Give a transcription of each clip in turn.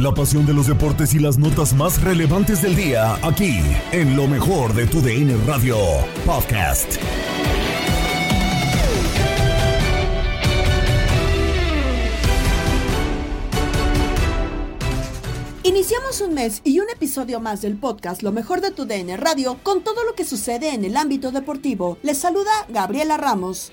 La pasión de los deportes y las notas más relevantes del día, aquí, en lo mejor de tu DN Radio Podcast. Iniciamos un mes y un episodio más del podcast Lo mejor de tu DN Radio con todo lo que sucede en el ámbito deportivo. Les saluda Gabriela Ramos.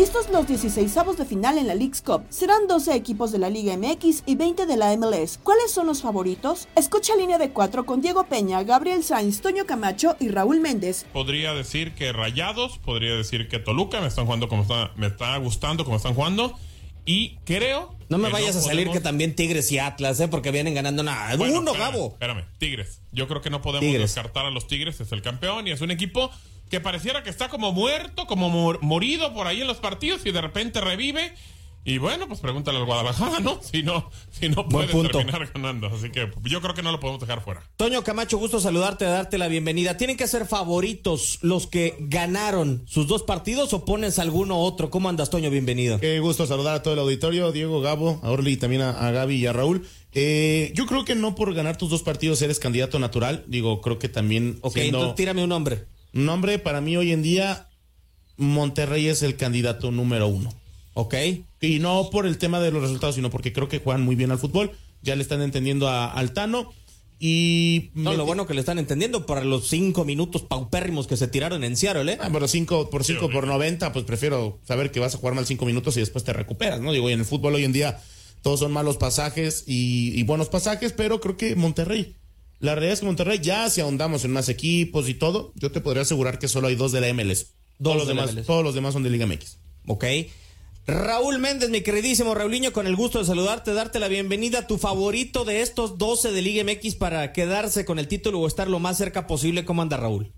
Listos los 16 de final en la League's Cup. Serán 12 equipos de la Liga MX y 20 de la MLS. ¿Cuáles son los favoritos? Escucha línea de 4 con Diego Peña, Gabriel Sainz, Toño Camacho y Raúl Méndez. Podría decir que Rayados, podría decir que Toluca me están jugando como está, me está gustando como están jugando. Y creo. No me vayas a salir podemos- que también Tigres y Atlas, ¿eh? Porque vienen ganando nada. Bueno, Uno, espérame, Gabo. Espérame, Tigres. Yo creo que no podemos Tigres. descartar a los Tigres, es el campeón y es un equipo que pareciera que está como muerto, como mor- morido por ahí en los partidos y de repente revive. Y bueno, pues pregúntale al Guadalajara, ¿no? Si no, si no puede punto. terminar ganando. Así que yo creo que no lo podemos dejar fuera. Toño Camacho, gusto saludarte, darte la bienvenida. ¿Tienen que ser favoritos los que ganaron sus dos partidos o pones alguno otro? ¿Cómo andas, Toño? Bienvenido. Qué gusto saludar a todo el auditorio, Diego, Gabo, a Orly y también a, a Gaby y a Raúl. Eh, yo creo que no por ganar tus dos partidos eres candidato natural. Digo, creo que también. Ok, siendo- entonces tírame un nombre. Un nombre, para mí hoy en día, Monterrey es el candidato número uno. Ok. Y no por el tema de los resultados, sino porque creo que juegan muy bien al fútbol. Ya le están entendiendo a Altano. Y. No, lo bueno que le están entendiendo para los cinco minutos paupérrimos que se tiraron en Seattle, ¿eh? Ah, pero 5 por 5 por 90, pues prefiero saber que vas a jugar mal 5 minutos y después te recuperas, ¿no? Digo, y en el fútbol hoy en día todos son malos pasajes y, y buenos pasajes, pero creo que Monterrey. La realidad es que Monterrey, ya si ahondamos en más equipos y todo, yo te podría asegurar que solo hay dos de la MLS. Dos todos, los de la demás, MLS. todos los demás son de Liga MX. Ok. Raúl Méndez, mi queridísimo Raulinho, con el gusto de saludarte, darte la bienvenida. ¿Tu favorito de estos 12 de Liga MX para quedarse con el título o estar lo más cerca posible? ¿Cómo anda Raúl?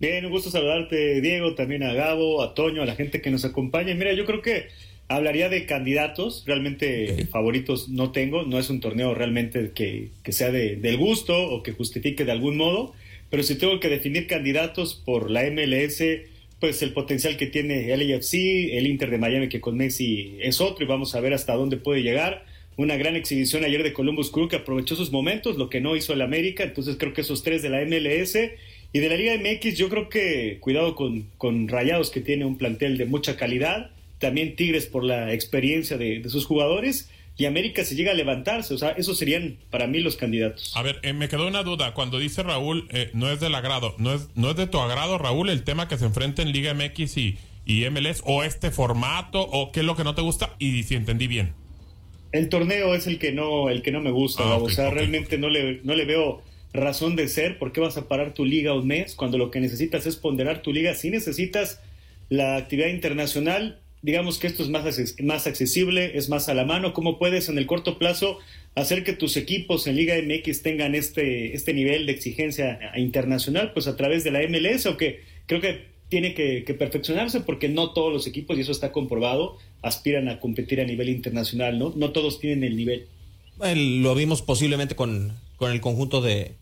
Bien, un gusto saludarte, Diego, también a Gabo, a Toño, a la gente que nos acompaña. Mira, yo creo que hablaría de candidatos, realmente favoritos no tengo, no es un torneo realmente que, que sea de- del gusto o que justifique de algún modo, pero si tengo que definir candidatos por la MLS, pues el potencial que tiene el AFC, el Inter de Miami que con Messi es otro y vamos a ver hasta dónde puede llegar. Una gran exhibición ayer de Columbus Crew que aprovechó sus momentos, lo que no hizo el América, entonces creo que esos tres de la MLS y de la Liga MX yo creo que cuidado con, con Rayados que tiene un plantel de mucha calidad, también Tigres por la experiencia de, de sus jugadores y América se llega a levantarse, o sea, esos serían para mí los candidatos. A ver, eh, me quedó una duda. Cuando dice Raúl, eh, no es del agrado, no es, no es de tu agrado, Raúl, el tema que se enfrenta en Liga MX y, y MLS o este formato o qué es lo que no te gusta y si entendí bien. El torneo es el que no, el que no me gusta, Ah, o sea, realmente no le, no le veo razón de ser. ¿Por qué vas a parar tu liga un mes cuando lo que necesitas es ponderar tu liga? Si necesitas la actividad internacional, digamos que esto es más, más accesible, es más a la mano. ¿Cómo puedes en el corto plazo hacer que tus equipos en Liga MX tengan este, este nivel de exigencia internacional? Pues a través de la MLS, o que creo que tiene que, perfeccionarse porque no todos los equipos, y eso está comprobado, aspiran a competir a nivel internacional, ¿no? No todos tienen el nivel. El- lo vimos posiblemente con, con el conjunto de,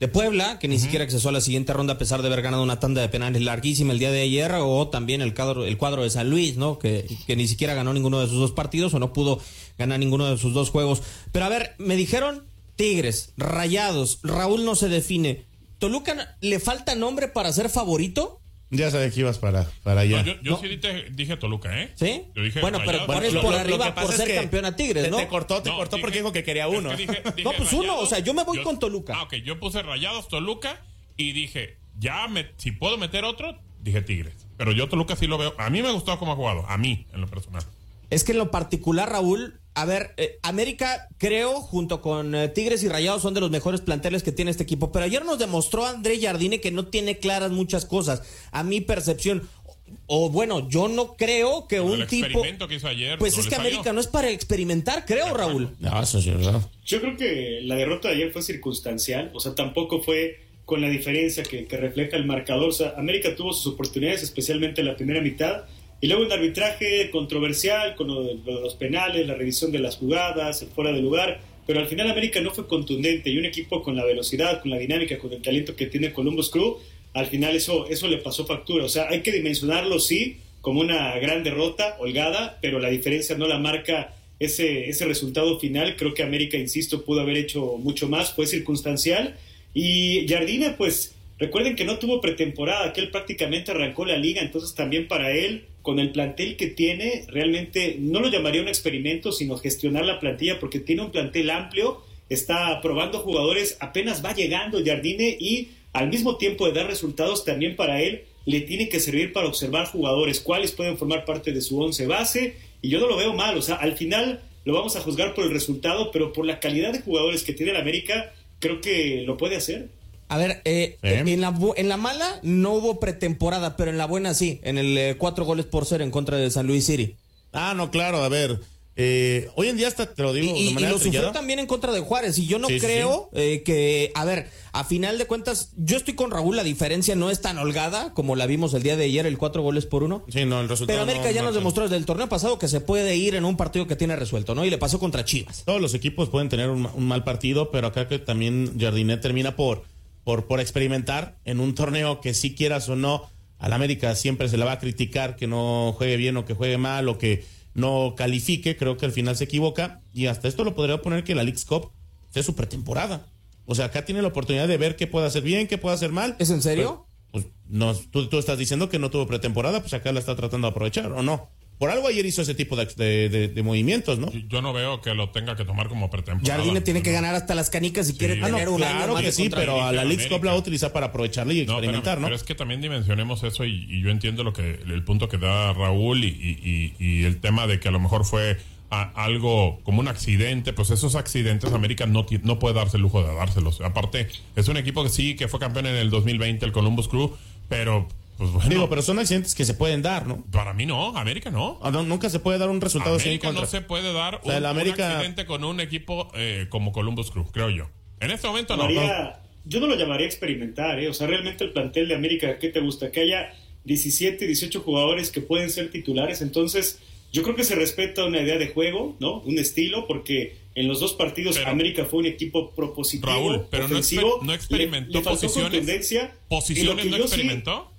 de Puebla, que ni siquiera accesó a la siguiente ronda a pesar de haber ganado una tanda de penales larguísima el día de ayer, o también el cuadro, el cuadro de San Luis, ¿no? Que, que ni siquiera ganó ninguno de sus dos partidos o no pudo ganar ninguno de sus dos juegos. Pero a ver, me dijeron Tigres, Rayados, Raúl no se define. ¿Toluca le falta nombre para ser favorito? Ya sabía que ibas para, para allá. No, yo yo sí dije, dije Toluca, ¿eh? ¿Sí? Yo dije Bueno, pero pones por arriba por ser campeón a Tigres, te, ¿no? te cortó, te No, cortó dije- porque dijo que quería uno. Es que dije- dije No, pues uno, o sea, yo me voy con Toluca. Ah, ok, yo puse Rayados Toluca y dije, ya me, si puedo meter otro, dije Tigres. Pero yo Toluca sí lo veo. A mí me gustó cómo ha jugado, a mí, en lo personal. Es que en lo particular, Raúl, a ver, eh, América, creo, junto con eh, Tigres y Rayados, son de los mejores planteles que tiene este equipo. Pero ayer nos demostró André Jardine que no tiene claras muchas cosas. A mi percepción. O, o bueno, yo no creo que un el tipo. experimento que hizo ayer. Pues no es que salió. América no es para experimentar, creo, Raúl. No, eso sí es verdad. Yo creo que la derrota de ayer fue circunstancial, o sea, tampoco fue con la diferencia que, que refleja el marcador. O sea, América tuvo sus oportunidades, especialmente en la primera mitad, y luego un arbitraje controversial con los penales, la revisión de las jugadas, el fuera de lugar, pero al final América no fue contundente y un equipo con la velocidad, con la dinámica, con el talento que tiene Columbus Crew, al final eso, eso le pasó factura. O sea, hay que dimensionarlo, sí, como una gran derrota, holgada, pero la diferencia no la marca ese, ese resultado final. Creo que América, insisto, pudo haber hecho mucho más, fue circunstancial. Y Jardine, pues recuerden que no tuvo pretemporada, que él prácticamente arrancó la liga, entonces también para él, con el plantel que tiene, realmente no lo llamaría un experimento, sino gestionar la plantilla, porque tiene un plantel amplio, está probando jugadores, apenas va llegando Jardine y al mismo tiempo de dar resultados también para él, le tiene que servir para observar jugadores, cuáles pueden formar parte de su once base, y yo no lo veo mal, o sea, al final lo vamos a juzgar por el resultado, pero por la calidad de jugadores que tiene el América, creo que lo puede hacer. A ver, eh, en, la, en la mala no hubo pretemporada, pero en la buena sí, en el eh, cuatro goles por cero en contra de San Luis City. Ah, no, claro, a ver. eh, hoy en día hasta te lo digo Y, de y manera lo sufrió también en contra de Juárez. Y yo no Sí, sí, creo eh, que, a ver, a final de cuentas, yo estoy con Raúl, la diferencia no es tan holgada como la vimos el día de ayer, el cuatro goles por uno. Sí, no, el resultado. Pero América no ya nos demostró desde el torneo pasado que se puede ir en un partido que tiene resuelto, ¿no? Y le pasó contra Chivas. Todos los equipos pueden tener un, un mal partido, pero acá que también Jardinet termina por, por, por experimentar en un torneo que si quieras o no, al América siempre se le va a criticar que no juegue bien o que juegue mal o que no califique, creo que al final se equivoca y hasta esto lo podría poner que la League's Cup sea su pretemporada. O sea, acá tiene la oportunidad de ver qué puede hacer bien, qué puede hacer mal. ¿Es en serio? Pues, pues, no, tú, tú estás diciendo que no tuvo pretemporada, pues acá la está tratando de aprovechar, ¿o no? Por algo ayer hizo ese tipo de, de- de- de movimientos, ¿no? Yo no veo que lo tenga que tomar como pretemporada. Jardine tiene que ganar hasta las canicas si quiere Ah, no, tener un año claro más que sí, pero a la. League's Cup la va a utilizar para aprovecharla y No, pero- experimentar, pero, ¿no? es que también dimensionemos eso y, y yo entiendo lo que el punto que da Raúl y, y- y- y el tema de que a lo mejor fue a- algo como un accidente, pues esos accidentes América no, no puede darse el lujo de dárselos. Aparte, es un equipo que sí, que fue campeón en el 2020, el Columbus Crew, pero pues bueno. Digo, pero son accidentes que se pueden dar, ¿no? Para mí no, América no. Ah, no, Nunca se puede dar un resultado así América contra. no se puede dar O sea, un, el un América- accidente con un equipo eh, como Columbus Crew, creo yo. En este momento no. Llamaría- yo no lo llamaría experimentar, ¿eh? O sea, realmente el plantel de América, ¿qué te gusta? Que haya 17, 18 jugadores que pueden ser titulares. Entonces, yo creo que se respeta una idea de juego, ¿no? Un estilo, porque en los dos partidos América fue un equipo propositivo, Raúl, pero no, exper- no experimentó le, le faltó posiciones. contundencia, ¿Posiciones no sí- experimentó?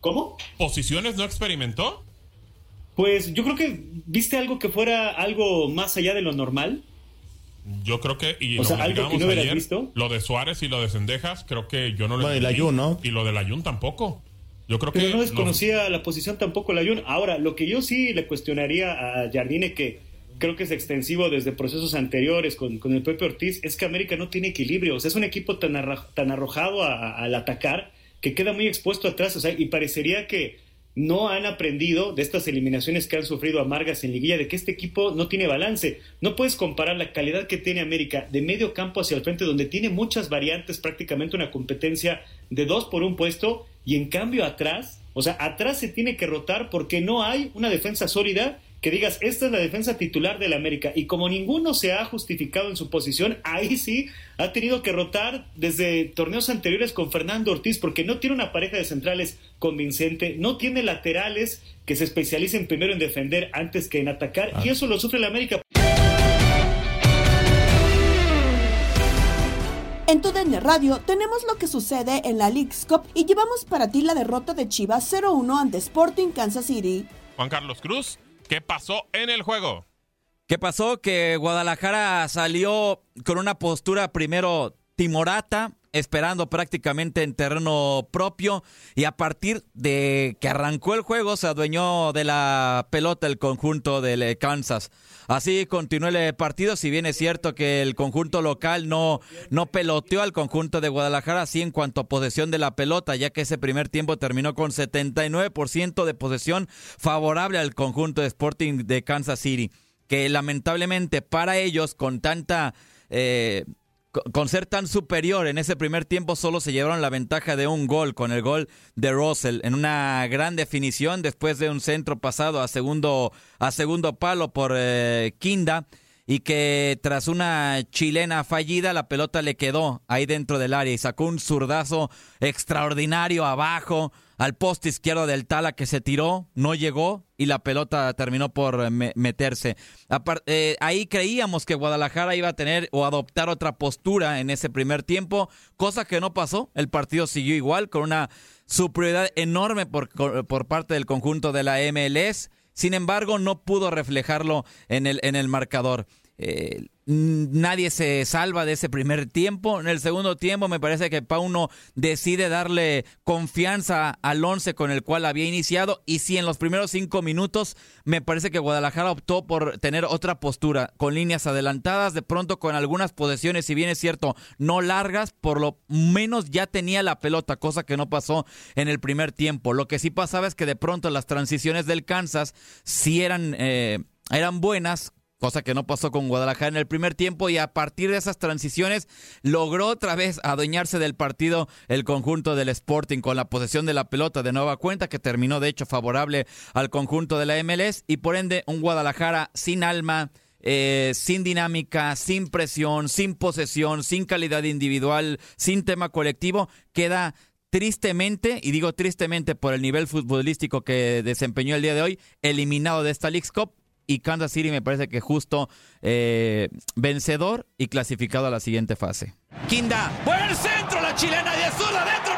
¿Cómo? ¿Posiciones no experimentó? Pues yo creo que viste algo que fuera algo más allá de lo normal. Yo creo que, y O lo sea, algo que no ayer, visto. lo de Suárez y lo de Cendejas, creo que yo no lo la entendí. Jun, ¿no? Y lo de la Jun tampoco. Yo creo Pero que no los- desconocía la posición tampoco la Jun. Ahora, lo que yo sí le cuestionaría a Jardine, que creo que es extensivo desde procesos anteriores con, con el Pepe Ortiz, es que América no tiene equilibrio. O sea, es un equipo tan, tan arrojado a- al atacar que queda muy expuesto atrás. O sea, y parecería que no han aprendido de estas eliminaciones que han sufrido amargas en liguilla, de que este equipo no tiene balance. No puedes comparar la calidad que tiene América de medio campo hacia el frente, donde tiene muchas variantes, prácticamente una competencia de dos por un puesto, y en cambio atrás, o sea, atrás se tiene que rotar porque no hay una defensa sólida que digas, esta es la defensa titular del América. Y como ninguno se ha justificado en su posición, ahí sí ha tenido que rotar desde torneos anteriores con Fernando Ortiz, porque no tiene una pareja de centrales convincente, no tiene laterales que se especialicen primero en defender antes que en atacar, y eso lo sufre el América. En tu DN Radio tenemos lo que sucede en la League's Cup y llevamos para ti la derrota de Chivas 0-1 ante Sporting Kansas City. Juan Carlos Cruz, ¿qué pasó en el juego? ¿Qué pasó? Que Guadalajara salió con una postura primero timorata, esperando prácticamente en terreno propio y a partir de que arrancó el juego se adueñó de la pelota el conjunto del Kansas. Así continuó el partido, si bien es cierto que el conjunto local no, no peloteó al conjunto de Guadalajara, así en cuanto a posesión de la pelota, ya que ese primer tiempo terminó con 79% de posesión favorable al conjunto de Sporting de Kansas City, que lamentablemente para ellos con tanta... Eh, con ser tan superior en ese primer tiempo solo se llevaron la ventaja de un gol con el gol de Russell en una gran definición después de un centro pasado a segundo a segundo palo por eh, Kinda y que tras una chilena fallida la pelota le quedó ahí dentro del área y sacó un zurdazo extraordinario abajo al poste izquierdo del Tala que se tiró, no llegó y la pelota terminó por meterse. Eh, ahí creíamos que Guadalajara iba a tener o adoptar otra postura en ese primer tiempo, cosa que no pasó. El partido siguió igual con una superioridad enorme por, por parte del conjunto de la MLS. Sin embargo, no pudo reflejarlo en el, en el marcador. Eh, nadie se salva de ese primer tiempo. En el segundo tiempo me parece que Pauno decide darle confianza al once con el cual había iniciado y si en los primeros cinco minutos me parece que Guadalajara optó por tener otra postura con líneas adelantadas, de pronto con algunas posesiones, si bien es cierto, no largas, por lo menos ya tenía la pelota, cosa que no pasó en el primer tiempo. Lo que sí pasaba es que de pronto las transiciones del Kansas sí eran... Eh, eran buenas, cosa que no pasó con Guadalajara en el primer tiempo y a partir de esas transiciones logró otra vez adueñarse del partido el conjunto del Sporting con la posesión de la pelota de nueva cuenta que terminó de hecho favorable al conjunto de la MLS y por ende un Guadalajara sin alma. Eh, sin dinámica, sin presión, sin posesión, sin calidad individual, sin tema colectivo, queda tristemente, y digo tristemente por el nivel futbolístico que desempeñó el día de hoy, eliminado de esta League Cup y Kansas City me parece que justo eh, vencedor y clasificado a la siguiente fase. Quinda, buen centro, la chilena y azul adentro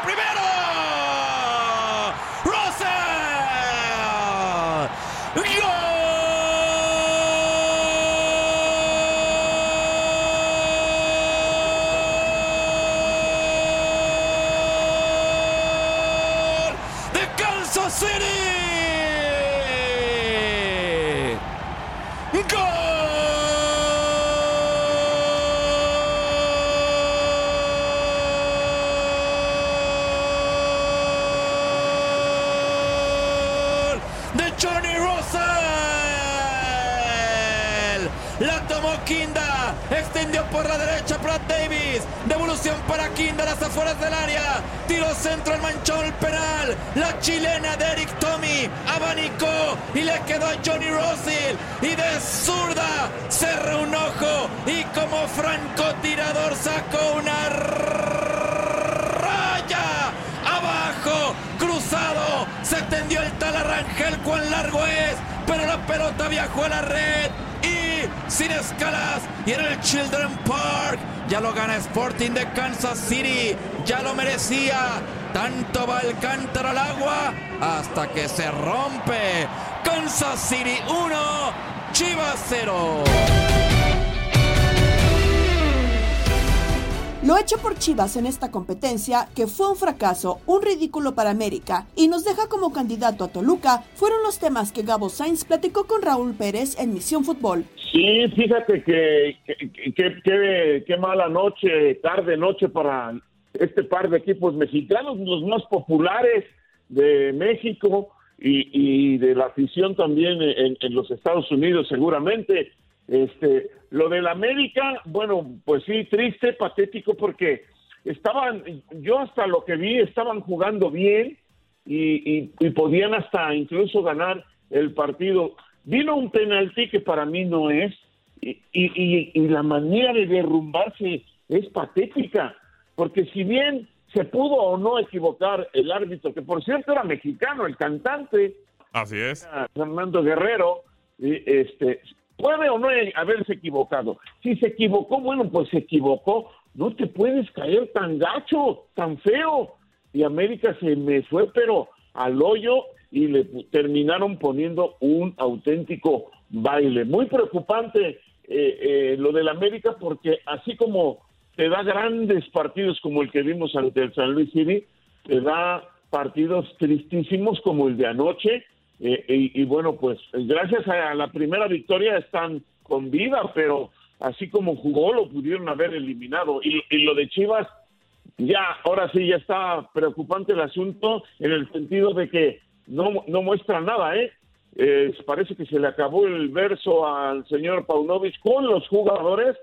Para Kinda las afueras del área. Tiro centro al manchón el penal. La chilena de Eric Tommy. Abanicó y le quedó a Johnny Russell. Y de zurda cerró un ojo. Y como francotirador sacó una raya abajo. Cruzado. Se tendió el tal Arrangel. Cuán largo es. Pero la pelota viajó a la red. Y sin escalas. Y en el Children Park. Ya lo gana Sporting de Kansas City. Ya lo merecía. Tanto va el cántaro al agua hasta que se rompe. Kansas City 1, Chivas 0. Lo hecho por Chivas en esta competencia, que fue un fracaso, un ridículo para América y nos deja como candidato a Toluca, fueron los temas que Gabo Sainz platicó con Raúl Pérez en Misión Fútbol. Sí, fíjate que qué mala noche, tarde, noche para este par de equipos mexicanos, los más populares de México, y, de la afición también en, en, los Estados Unidos seguramente. Este, lo del América, bueno, pues sí, triste, patético, porque estaban, yo hasta lo que vi, estaban jugando bien y, y, podían hasta incluso ganar el partido. Vino un penalti que para mí no es, y, y, y la manera de derrumbarse es patética, porque si bien se pudo o no equivocar el árbitro, que por cierto era mexicano, el cantante. Así es. Fernando Guerrero, este, puede o no haberse equivocado. Si se equivocó, bueno, pues se equivocó. No te puedes caer tan gacho, tan feo. Y América se me fue, pero al hoyo y le terminaron poniendo un auténtico baile. Muy preocupante eh, eh, lo del América porque así como te da grandes partidos como el que vimos ante el San Luis City, te da partidos tristísimos como el de anoche. Eh, y, bueno, pues gracias a la primera victoria están con vida, pero así como jugó lo pudieron haber eliminado. Y, lo de Chivas, ya, ahora sí, ya está preocupante el asunto en el sentido de que no, no muestra nada, ¿eh? ¿eh? Parece que se le acabó el verso al señor Paunovic con los jugadores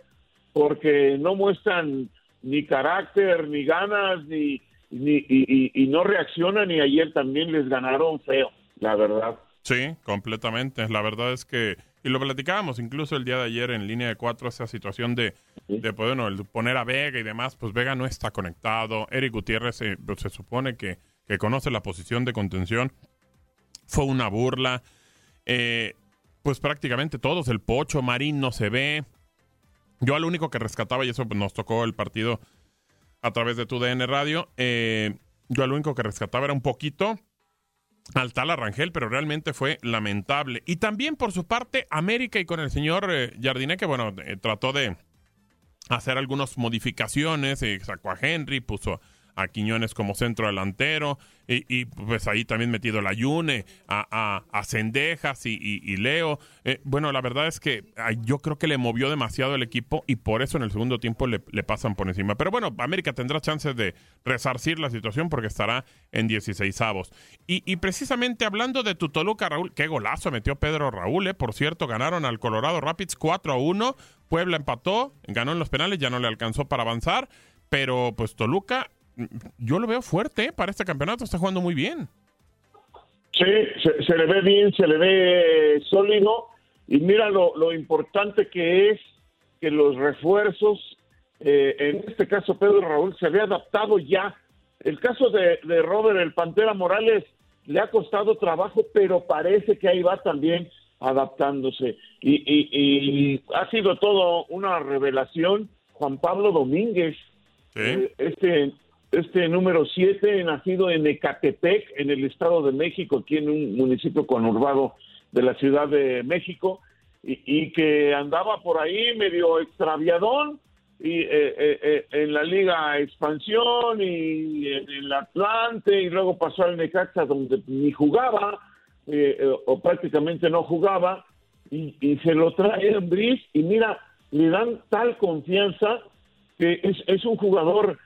porque no muestran ni carácter, ni ganas, ni, ni y, no reaccionan y ayer también les ganaron feo, la verdad. Sí, completamente. La verdad es que, y lo platicábamos incluso el día de ayer en línea de cuatro, esa situación de, de pues, bueno, el poner a Vega y demás, pues Vega no está conectado. Eric Gutiérrez se, pues, se supone que, que conoce la posición de contención. Fue una burla. Eh, pues prácticamente todos, el Pocho, Marín no se ve, yo al único que rescataba, y eso nos tocó el partido a través de tu DN Radio, eh, yo al único que rescataba era un poquito al tal Arrangel, pero realmente fue lamentable. Y también por su parte, América y con el señor eh, Jardiné, que bueno, eh, trató de hacer algunas modificaciones, sacó a Henry, puso a Quiñones como centro delantero, y, pues ahí también metido la Yune, a, a, Cendejas y, Leo. Eh, bueno, la verdad es que yo creo que le movió demasiado el equipo y por eso en el segundo tiempo le, pasan por encima. Pero bueno, América tendrá chances de resarcir la situación porque estará en 16 avos. Y, precisamente hablando de tu Toluca, Raúl, qué golazo metió Pedro Raúl, eh. por cierto, ganaron al Colorado Rapids 4 a 1. Puebla empató, ganó en los penales, ya no le alcanzó para avanzar. Pero pues Toluca yo lo veo fuerte ¿eh? para este campeonato, está jugando muy bien. Sí, se, le ve bien, se le ve sólido y mira lo, importante que es que los refuerzos, eh, en este caso Pedro Raúl, se había adaptado ya. El caso de, Robert el Pantera Morales le ha costado trabajo, pero parece que ahí va también adaptándose. Y, ha sido todo una revelación. Juan Pablo Domínguez, eh, este este número 7, nacido en Ecatepec, en el Estado de México, aquí en un municipio conurbado de la Ciudad de México, y, que andaba por ahí medio extraviadón, y eh, eh, eh, en la Liga Expansión y en el Atlante, y luego pasó al Necaxa donde ni jugaba, o prácticamente no jugaba, y, se lo trae en Brice, y mira, le dan tal confianza que es un jugador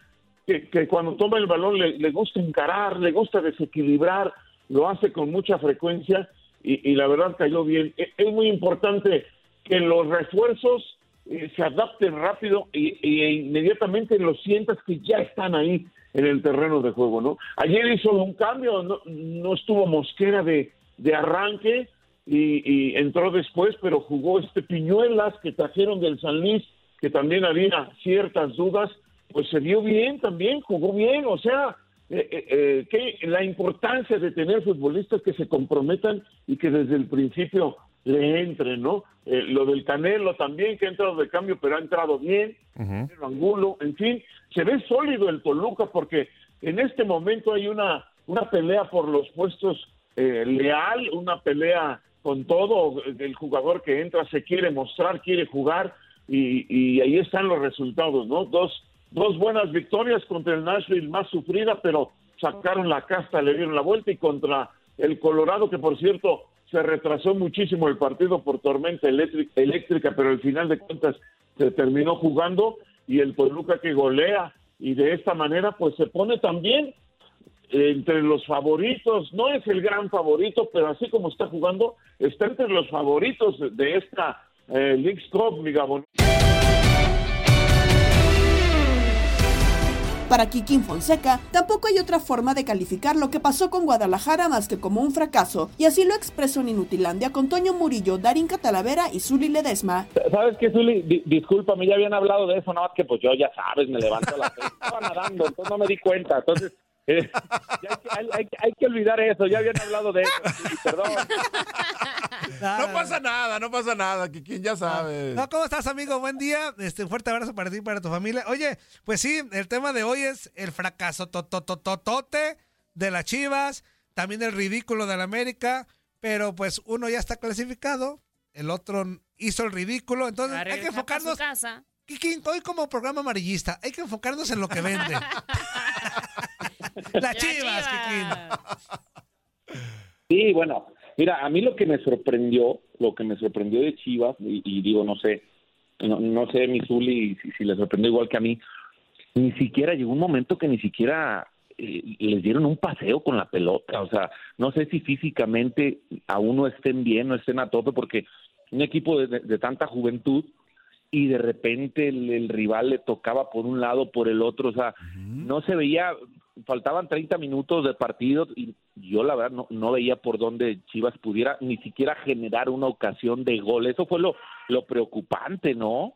que, cuando toma el balón le, gusta encarar, le gusta desequilibrar, lo hace con mucha frecuencia y, la verdad cayó bien. E, es, muy importante que los refuerzos eh, se adapten rápido y, e inmediatamente lo sientas que ya están ahí en el terreno de juego, ¿no? Ayer hizo un cambio, no, estuvo Mosquera de, de arranque y, y, entró después, pero jugó este Piñuelas que trajeron del San Luis, que también había ciertas dudas pues se vio bien también, jugó bien, o sea, eh, eh, eh, que la importancia de tener futbolistas que se comprometan y que desde el principio le entren, ¿no? lo del Canelo también, que ha entrado de cambio, pero ha entrado bien, el Angulo, en fin, se ve sólido el Toluca porque en este momento hay una, una pelea por los puestos leal, una pelea con todo, el jugador que entra se quiere mostrar, quiere jugar, y, y ahí están los resultados, ¿no? Dos dos buenas victorias contra el Nashville más sufrida, pero sacaron la casta, le dieron la vuelta y contra el Colorado, que por cierto se retrasó muchísimo el partido por tormenta eléctrica, pero al final de cuentas se terminó jugando y el Toluca que golea y de esta manera pues se pone también entre los favoritos, no es el gran favorito, pero así como está jugando, está entre los favoritos de esta eh, League Cup, Gabón. Para Kikín Fonseca, tampoco hay otra forma de calificar lo que pasó con Guadalajara más que como un fracaso, y así lo expresó en Inutilandia con Toño Murillo, Darín Catalavera y Zuli Ledesma. ¿Sabes qué, Zuli? Di- discúlpame, ya habían hablado de eso, más que pues yo ya sabes, me levanto a seis, estaba nadando, entonces no me di cuenta, entonces... eh, hay, que- hay- hay- hay que olvidar eso, ya habían hablado de eso, perdón. No pasa nada, no pasa nada, Kikín, ya sabes. No, ¿cómo estás, amigo? Buen día. Este, un fuerte abrazo para ti y para tu familia. Oye, pues sí, el tema de hoy es el fracaso totototote de las Chivas, también el ridículo de la América, pero pues uno ya está clasificado, el otro hizo el ridículo, entonces hay que enfocarnos. casa. Kikín, hoy como programa amarillista, hay que enfocarnos en lo que vende. las Chivas, Kikín. Sí, bueno, mira, a mí lo que me sorprendió, lo que me sorprendió de Chivas, y, y digo, no sé, no, no sé, mi Zuli, si, si le sorprendió igual que a mí, ni siquiera llegó un momento que ni siquiera eh, les dieron un paseo con la pelota, o sea, no sé si físicamente aún no estén bien, no estén a tope, porque un equipo de, de- de tanta juventud y de repente el, el rival le tocaba por un lado, por el otro, o sea, no se veía, faltaban 30 minutos de partido y yo la verdad no, no veía por dónde Chivas pudiera ni siquiera generar una ocasión de gol. Eso fue lo, lo preocupante, ¿no?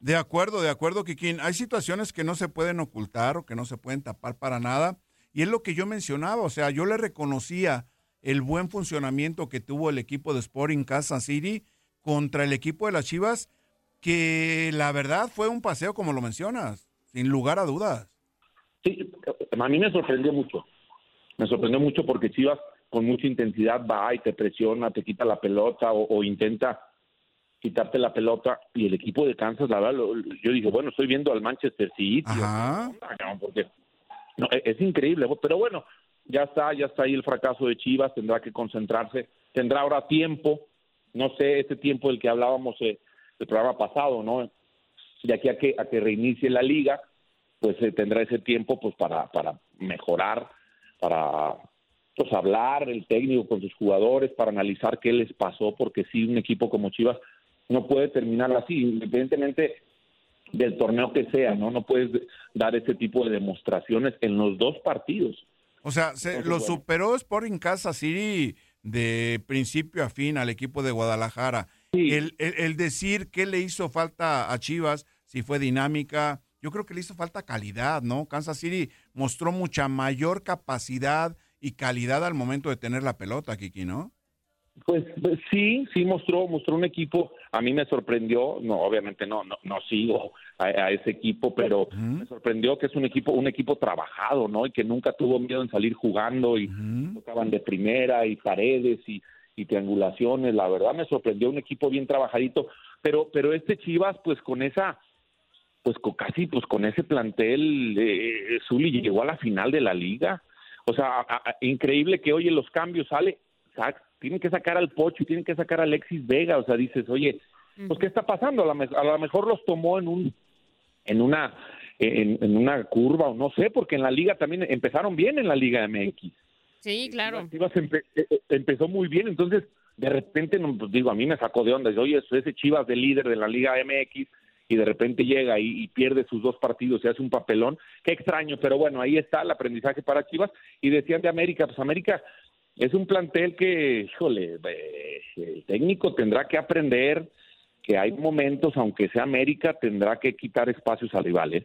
De acuerdo, de acuerdo, Kikín. Hay situaciones que no se pueden ocultar o que no se pueden tapar para nada. Y es lo que yo mencionaba, o sea, yo le reconocía el buen funcionamiento que tuvo el equipo de Sporting Kansas City contra el equipo de las Chivas, que la verdad fue un paseo como lo mencionas, sin lugar a dudas. Sí, a mí me sorprendió mucho. Me sorprendió mucho porque Chivas con mucha intensidad va y te presiona, te quita la pelota o, o intenta quitarte la pelota y el equipo de Kansas, la verdad, lo- yo dije, bueno, estoy viendo al Manchester City. o sea, no, porque no, e- es increíble, pero bueno, ya está, ya está ahí el fracaso de Chivas, tendrá que concentrarse, tendrá ahora tiempo, no sé, ese tiempo del que hablábamos eh, el programa pasado, ¿no? De aquí a que, a que reinicie la liga, pues eh, tendrá ese tiempo pues para, para mejorar, para pues hablar el técnico con sus jugadores, para analizar qué les pasó, porque sí, un equipo como Chivas no puede terminar así, independientemente del torneo que sea, ¿no? No puedes dar ese tipo de demostraciones en los dos partidos. O sea, se, lo superó Sporting Kansas City de principio a fin al equipo de Guadalajara. El, el- el decir qué le hizo falta a Chivas, si fue dinámica, yo creo que le hizo falta calidad, ¿no? Kansas City mostró mucha mayor capacidad y calidad al momento de tener la pelota, Kiki, ¿no? Pues, pues, sí, sí mostró, mostró un equipo. A mí me sorprendió, no, obviamente no, no, no sigo a, a ese equipo, pero me sorprendió que es un equipo, un equipo trabajado, ¿no? Y que nunca tuvo miedo en salir jugando y tocaban de primera y paredes y, y triangulaciones. La verdad me sorprendió un equipo bien trabajadito, pero, pero este Chivas, pues con esa, pues con casi, pues con ese plantel, eh, Zuli llegó a la final de la liga. O sea, a- a- increíble que hoy en los cambios sale, sac- tienen que sacar al Pocho, y tienen que sacar a Alexis Vega, o sea, dices, oye, pues qué está pasando, a lo, a lo mejor los tomó en un, en una, en, en una curva o no sé, porque en la liga también empezaron bien en la liga MX. Sí, claro. Chivas empe- eh, eh, empezó muy bien, entonces de repente, pues, digo, a mí me sacó de onda, oye, eso- ese Chivas de líder de la Liga MX y de repente llega y, pierde sus dos partidos y hace un papelón, qué extraño, pero bueno, ahí está el aprendizaje para Chivas y decían de América, pues América es un plantel que, híjole, eh, el técnico tendrá que aprender que hay momentos, aunque sea América, tendrá que quitar espacios a rivales.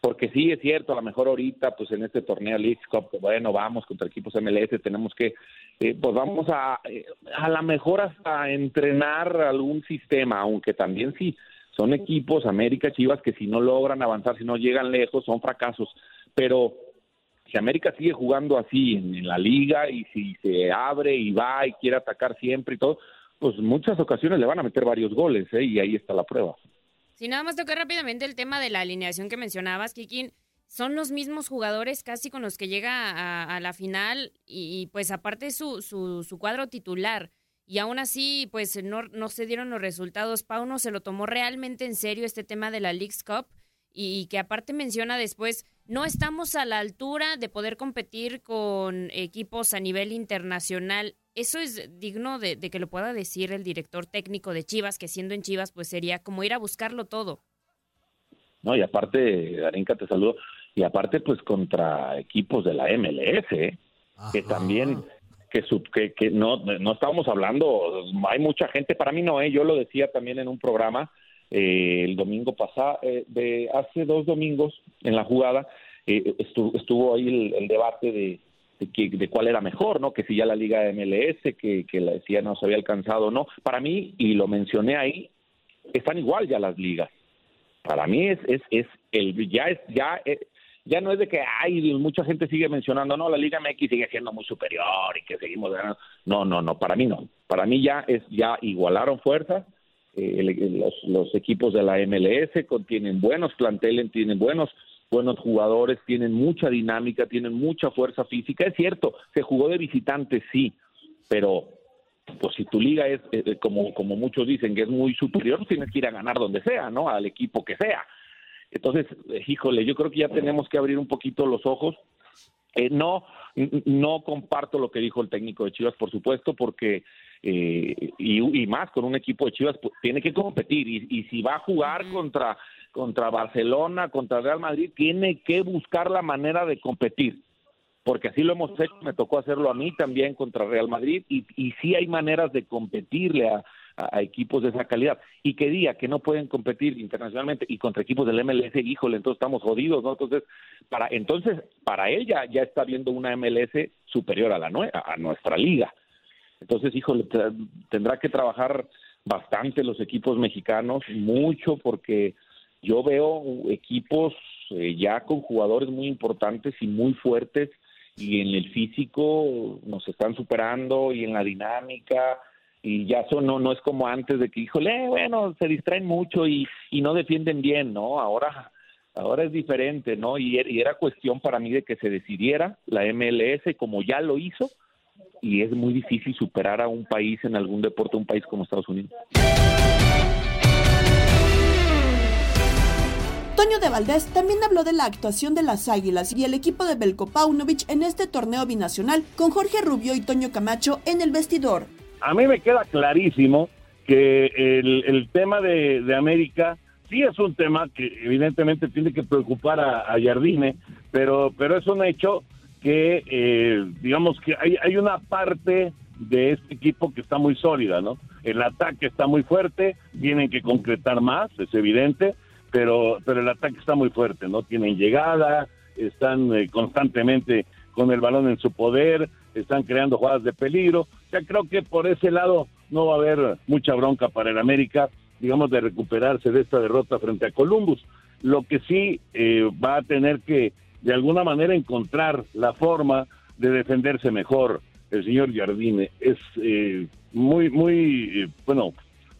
Porque sí, es cierto, a lo mejor ahorita, pues en este torneo League Cup, pues, bueno, vamos contra equipos MLS, tenemos que, eh, pues vamos a, eh, a lo mejor hasta entrenar algún sistema, aunque también sí, son equipos, América, Chivas, que si no logran avanzar, si no llegan lejos, son fracasos. Pero si América sigue jugando así en, la liga y si se abre y va y quiere atacar siempre y todo, pues muchas ocasiones le van a meter varios goles, ¿eh? Y ahí está la prueba. Si nada más tocar rápidamente el tema de la alineación que mencionabas, Kikin, son los mismos jugadores casi con los que llega a, a la final y, y, pues aparte su, su, su cuadro titular. Y aún así, pues no, no se dieron los resultados. Pauno se lo tomó realmente en serio este tema de la League's Cup y que aparte menciona después, no estamos a la altura de poder competir con equipos a nivel internacional. Eso es digno de, de que lo pueda decir el director técnico de Chivas, que siendo en Chivas, pues sería como ir a buscarlo todo. No, y aparte, Darinka, te saludo. Y aparte, pues contra equipos de la MLS, ¿eh? que también, que, que, que no, no estábamos hablando, hay mucha gente, para mí no, ¿eh? yo lo decía también en un programa eh, el domingo pasado, eh, de hace dos domingos en la jugada, eh, estuvo, estuvo ahí el, debate de, de, de cuál era mejor, ¿no? Que si ya la Liga MLS, que, que la decía no se había alcanzado o no. Para mí, y lo mencioné ahí, están igual ya las ligas. Para mí es, es, es el, ya es, ya, eh, ya no es de que hay mucha gente sigue mencionando, no, la Liga MX sigue siendo muy superior y que seguimos ganando. No, no, no, para mí no. Para mí ya es, ya igualaron fuerzas. Eh, el- los, equipos de la MLS contienen buenos planteles, tienen buenos buenos jugadores, tienen mucha dinámica, tienen mucha fuerza física. Es cierto, se jugó de visitante, sí, pero pues si tu liga es, eh, como, como muchos dicen, que es muy superior, pues tienes que ir a ganar donde sea, ¿no? Al equipo que sea. Entonces, eh, híjole, yo creo que ya tenemos que abrir un poquito los ojos. Eh, no, no comparto lo que dijo el técnico de Chivas, por supuesto, porque eh, y, y más con un equipo de Chivas pues, tiene que competir y, y si va a jugar contra contra Barcelona, contra Real Madrid, tiene que buscar la manera de competir porque así lo hemos hecho, me tocó hacerlo a mí también contra Real Madrid y, y sí hay maneras de competirle a, a- equipos de esa calidad y que diga que no pueden competir internacionalmente y contra equipos del MLS, híjole, entonces estamos jodidos, ¿no? Entonces, para entonces para ella ya está viendo una MLS superior a la nue- a nuestra liga. Entonces, híjole, tendrá que trabajar bastante los equipos mexicanos, mucho, porque yo veo equipos eh, ya con jugadores muy importantes y muy fuertes y en el físico nos están superando y en la dinámica y ya eso no no es como antes de que híjole bueno se distraen mucho y, y no defienden bien no ahora ahora es diferente no y, er- y era cuestión para mí de que se decidiera la MLS como ya lo hizo y es muy difícil superar a un país en algún deporte un país como Estados Unidos. Toño de Valdés también habló de la actuación de las Águilas y el equipo de Belko Paunovic en este torneo binacional con Jorge Rubio y Toño Camacho en el vestidor. A mí me queda clarísimo que el, el tema de, de América sí es un tema que evidentemente tiene que preocupar a, Jardine, pero, pero es un hecho que, eh, digamos que hay, hay una parte de este equipo que está muy sólida, ¿no? El ataque está muy fuerte, tienen que concretar más, es evidente, pero, pero el ataque está muy fuerte, ¿no? Tienen llegada, están eh, constantemente con el balón en su poder, están creando jugadas de peligro. Ya creo que por ese lado no va a haber mucha bronca para el América, digamos, de recuperarse de esta derrota frente a Columbus. Lo que sí eh, va a tener que, de alguna manera, encontrar la forma de defenderse mejor el señor Jardine. Es eh, muy, muy, eh, bueno,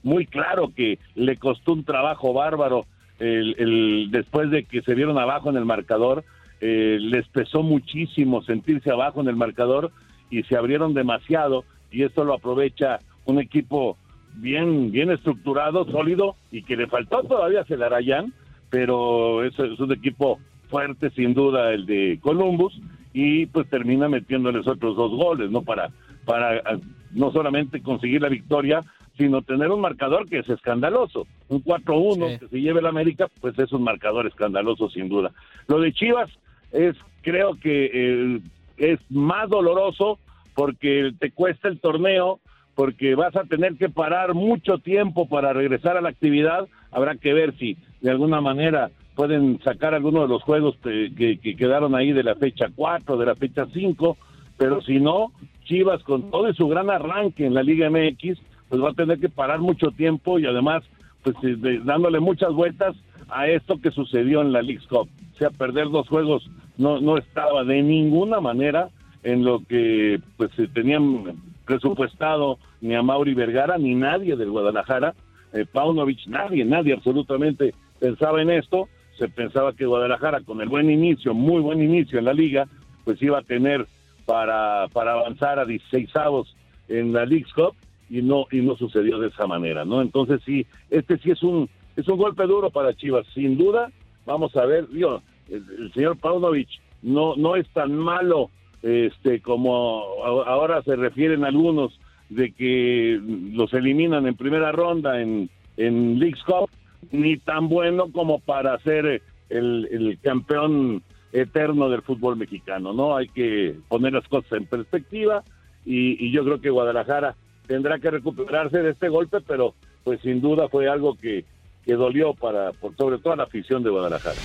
muy claro que le costó un trabajo bárbaro el- después de que se vieron abajo en el marcador, eh, les pesó muchísimo sentirse abajo en el marcador y se abrieron demasiado y esto lo aprovecha un equipo bien bien estructurado, sólido y que le faltó todavía Celarayán, pero es, es un equipo fuerte sin duda el de Columbus y pues termina metiéndoles otros dos goles, ¿no? Para para ah, no solamente conseguir la victoria, sino tener un marcador que es escandaloso. Un 4-1 que se lleve el América, pues es un marcador escandaloso sin duda. Lo de Chivas es, creo que eh, es más doloroso porque te cuesta el torneo, porque vas a tener que parar mucho tiempo para regresar a la actividad. Habrá que ver si de alguna manera pueden sacar algunos de los juegos que, que- que quedaron ahí de la fecha 4, de la fecha 5, pero si no, Chivas con todo su gran arranque en la Liga MX, pues va a tener que parar mucho tiempo y además pues eh, dándole muchas vueltas a esto que sucedió en la League Cup. O sea, perder dos juegos no, no estaba de ninguna manera en lo que pues se tenían presupuestado ni a Mauri Vergara ni nadie del Guadalajara, eh, Paunovic, nadie, nadie absolutamente pensaba en esto. Se pensaba que Guadalajara con el buen inicio, muy buen inicio en la liga, pues iba a tener para, para avanzar a 16 avos en la League Cup y no y no sucedió de esa manera, ¿no? Entonces sí, este sí es un es un golpe duro para Chivas, sin duda vamos a ver, digo, el, el señor Paunovic no, no es tan malo este como ahora se refieren algunos de que los eliminan en primera ronda en, en Leagues Cup, ni tan bueno como para ser el, el campeón eterno del fútbol mexicano, ¿no? Hay que poner las cosas en perspectiva y, y yo creo que Guadalajara tendrá que recuperarse de este golpe, pero pues sin duda fue algo que, que dolió para, por sobre todo a la afición de Guadalajara.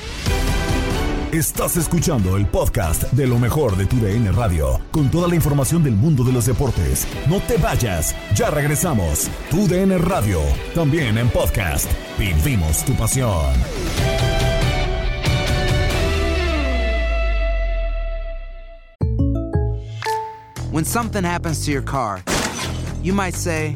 Estás escuchando el podcast de lo mejor de tu DN Radio, con toda la información del mundo de los deportes. No te vayas, ya regresamos. Tu DN Radio, también en podcast. Vivimos tu pasión. When something happens to your car, you might say,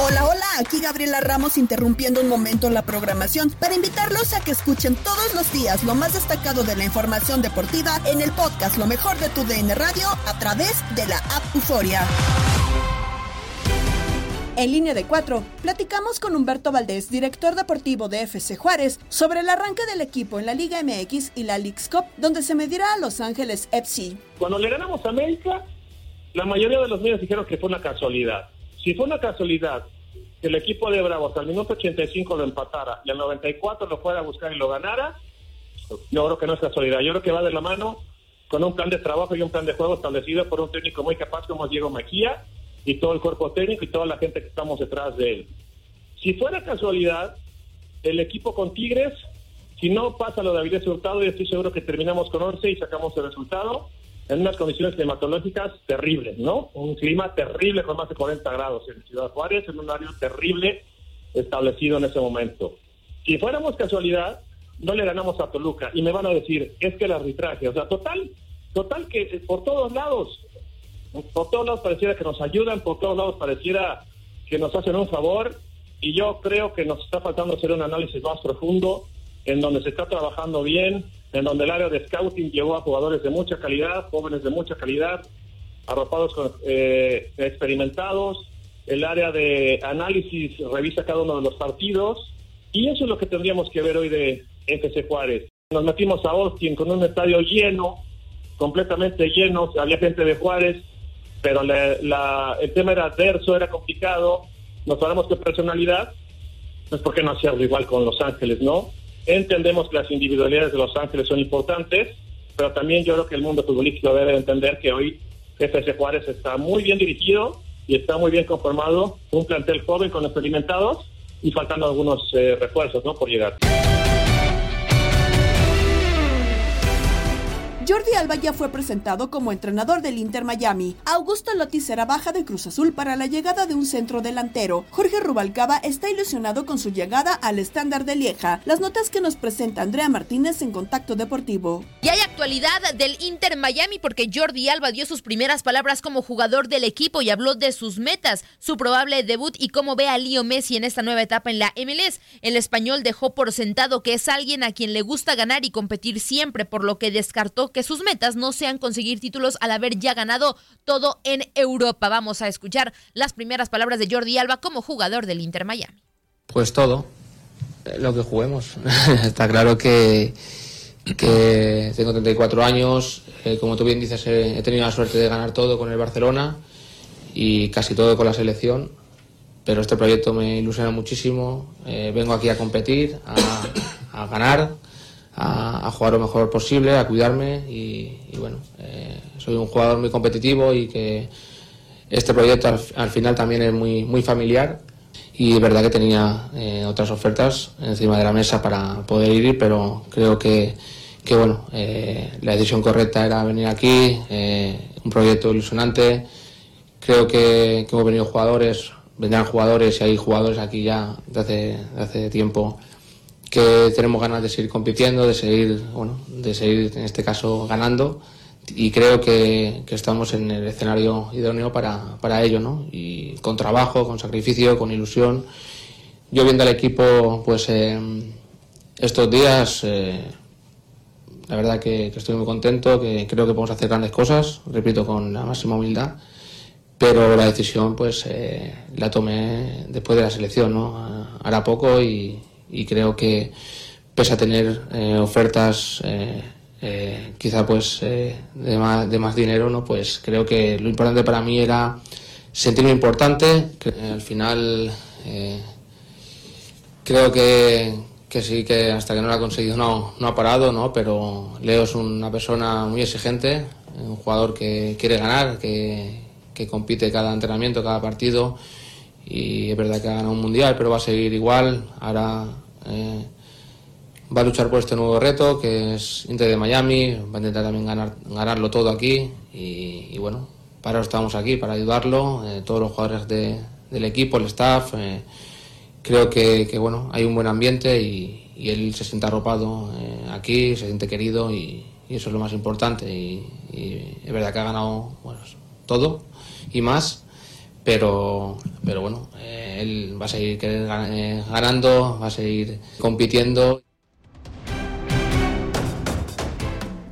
Hola, hola, aquí Gabriela Ramos interrumpiendo un momento la programación para invitarlos a que escuchen todos los días lo más destacado de la información deportiva en el podcast Lo mejor de tu DN Radio a través de la app Euforia. En línea de cuatro, platicamos con Humberto Valdés, director deportivo de FC Juárez, sobre el arranque del equipo en la Liga MX y la Leagues Cup, donde se medirá a Los Ángeles FC. Cuando le ganamos a América, la mayoría de los medios dijeron que fue una casualidad. Si fue una casualidad que el equipo de Bravos al minuto 85 lo empatara y al 94 lo fuera a buscar y lo ganara, yo creo que no es casualidad. Yo creo que va de la mano con un plan de trabajo y un plan de juego establecido por un técnico muy capaz como Diego Mejía y todo el cuerpo técnico y toda la gente que estamos detrás de él. Si fuera casualidad, el equipo con Tigres, si no pasa lo de Avilés Hurtado, yo estoy seguro que terminamos con 11 y sacamos el resultado en unas condiciones climatológicas terribles, ¿no? Un clima terrible con más de 40 grados en Ciudad Juárez, en un horario terrible establecido en ese momento. Si fuéramos casualidad, no le ganamos a Toluca y me van a decir, es que el arbitraje, o sea, total, total que eh, por todos lados, por todos lados pareciera que nos ayudan, por todos lados pareciera que nos hacen un favor y yo creo que nos está faltando hacer un análisis más profundo en donde se está trabajando bien, en donde el área de scouting llevó a jugadores de mucha calidad, jóvenes de mucha calidad, arropados con eh, experimentados, el área de análisis revisa cada uno de los partidos y eso es lo que tendríamos que ver hoy de FC Juárez. Nos metimos a Austin con un estadio lleno, completamente lleno, había gente de Juárez, pero la- el tema era adverso, era complicado, nos hablamos con personalidad, pues ¿por qué no hacerlo igual con Los Ángeles, no? Entendemos que las individualidades de Los Ángeles son importantes, pero también yo creo que el mundo futbolístico debe entender que hoy FC Juárez está muy bien dirigido y está muy bien conformado, un plantel joven con experimentados y faltando algunos eh, refuerzos, ¿no? Por llegar. Jordi Alba ya fue presentado como entrenador del Inter Miami. Augusto Lotti será baja de Cruz Azul para la llegada de un centro delantero. Jorge Rubalcaba está ilusionado con su llegada al estándar de Lieja. Las notas que nos presenta Andrea Martínez en Contacto Deportivo. Y hay actualidad del Inter Miami porque Jordi Alba dio sus primeras palabras como jugador del equipo y habló de sus metas, su probable debut y cómo ve a Leo Messi en esta nueva etapa en la MLS. El español dejó por sentado que es alguien a quien le gusta ganar y competir siempre, por lo que descartó que sus metas no sean conseguir títulos al haber ya ganado todo en Europa. Vamos a escuchar las primeras palabras de Jordi Alba como jugador del Inter Miami. Pues todo, eh, lo que juguemos. Está claro que, que tengo 34 años, eh, como tú bien dices, eh, he tenido la suerte de ganar todo con el Barcelona y casi todo con la selección, pero este proyecto me ilusiona muchísimo. vengo aquí a competir, a ganar, a, jugar lo mejor posible, a cuidarme y, bueno, eh, soy un jugador muy competitivo y que este proyecto al, al final también es muy, muy familiar y es verdad que tenía eh, otras ofertas encima de la mesa para poder ir, pero creo que, que bueno, eh, la decisión correcta era venir aquí, eh, un proyecto ilusionante. Creo que, hemos venido jugadores, vendrán jugadores y hay jugadores aquí ya de hace, de hace tiempo que tenemos ganas de seguir compitiendo, de seguir, bueno, de seguir en este caso ganando. y creo que, que, estamos en el escenario idóneo para, para ello, ¿no? Y con trabajo, con sacrificio, con ilusión. Yo viendo al equipo, pues eh, estos días, eh, la verdad que, que, estoy muy contento, que creo que podemos hacer grandes cosas, repito, con la máxima humildad, pero la decisión pues eh, la tomé después de la selección, ¿no? Hará poco y, y creo que pese a tener ofertas eh, quizá pues eh, de, más, de más dinero, ¿no? Pues creo que lo importante para mí era sentirme importante, al final eh, creo que, que, sí, que hasta que no lo ha conseguido no, no ha parado, ¿no? Pero Leo es una persona muy exigente, un jugador que quiere ganar, que, que compite cada entrenamiento, cada partido y es verdad que ha ganado un mundial, pero va a seguir igual. Ahora va a luchar por este nuevo reto que es Inter de Miami, va a intentar también ganar, ganarlo todo aquí. Y, bueno, para eso estamos aquí, para ayudarlo, eh, todos los jugadores de, del equipo, el staff, eh, creo que, bueno, hay un buen ambiente y, él se siente arropado eh, aquí, se siente querido y, eso es lo más importante. Y, es verdad que ha ganado todo y más pero, pero bueno, él va a seguir ganando, va a seguir compitiendo.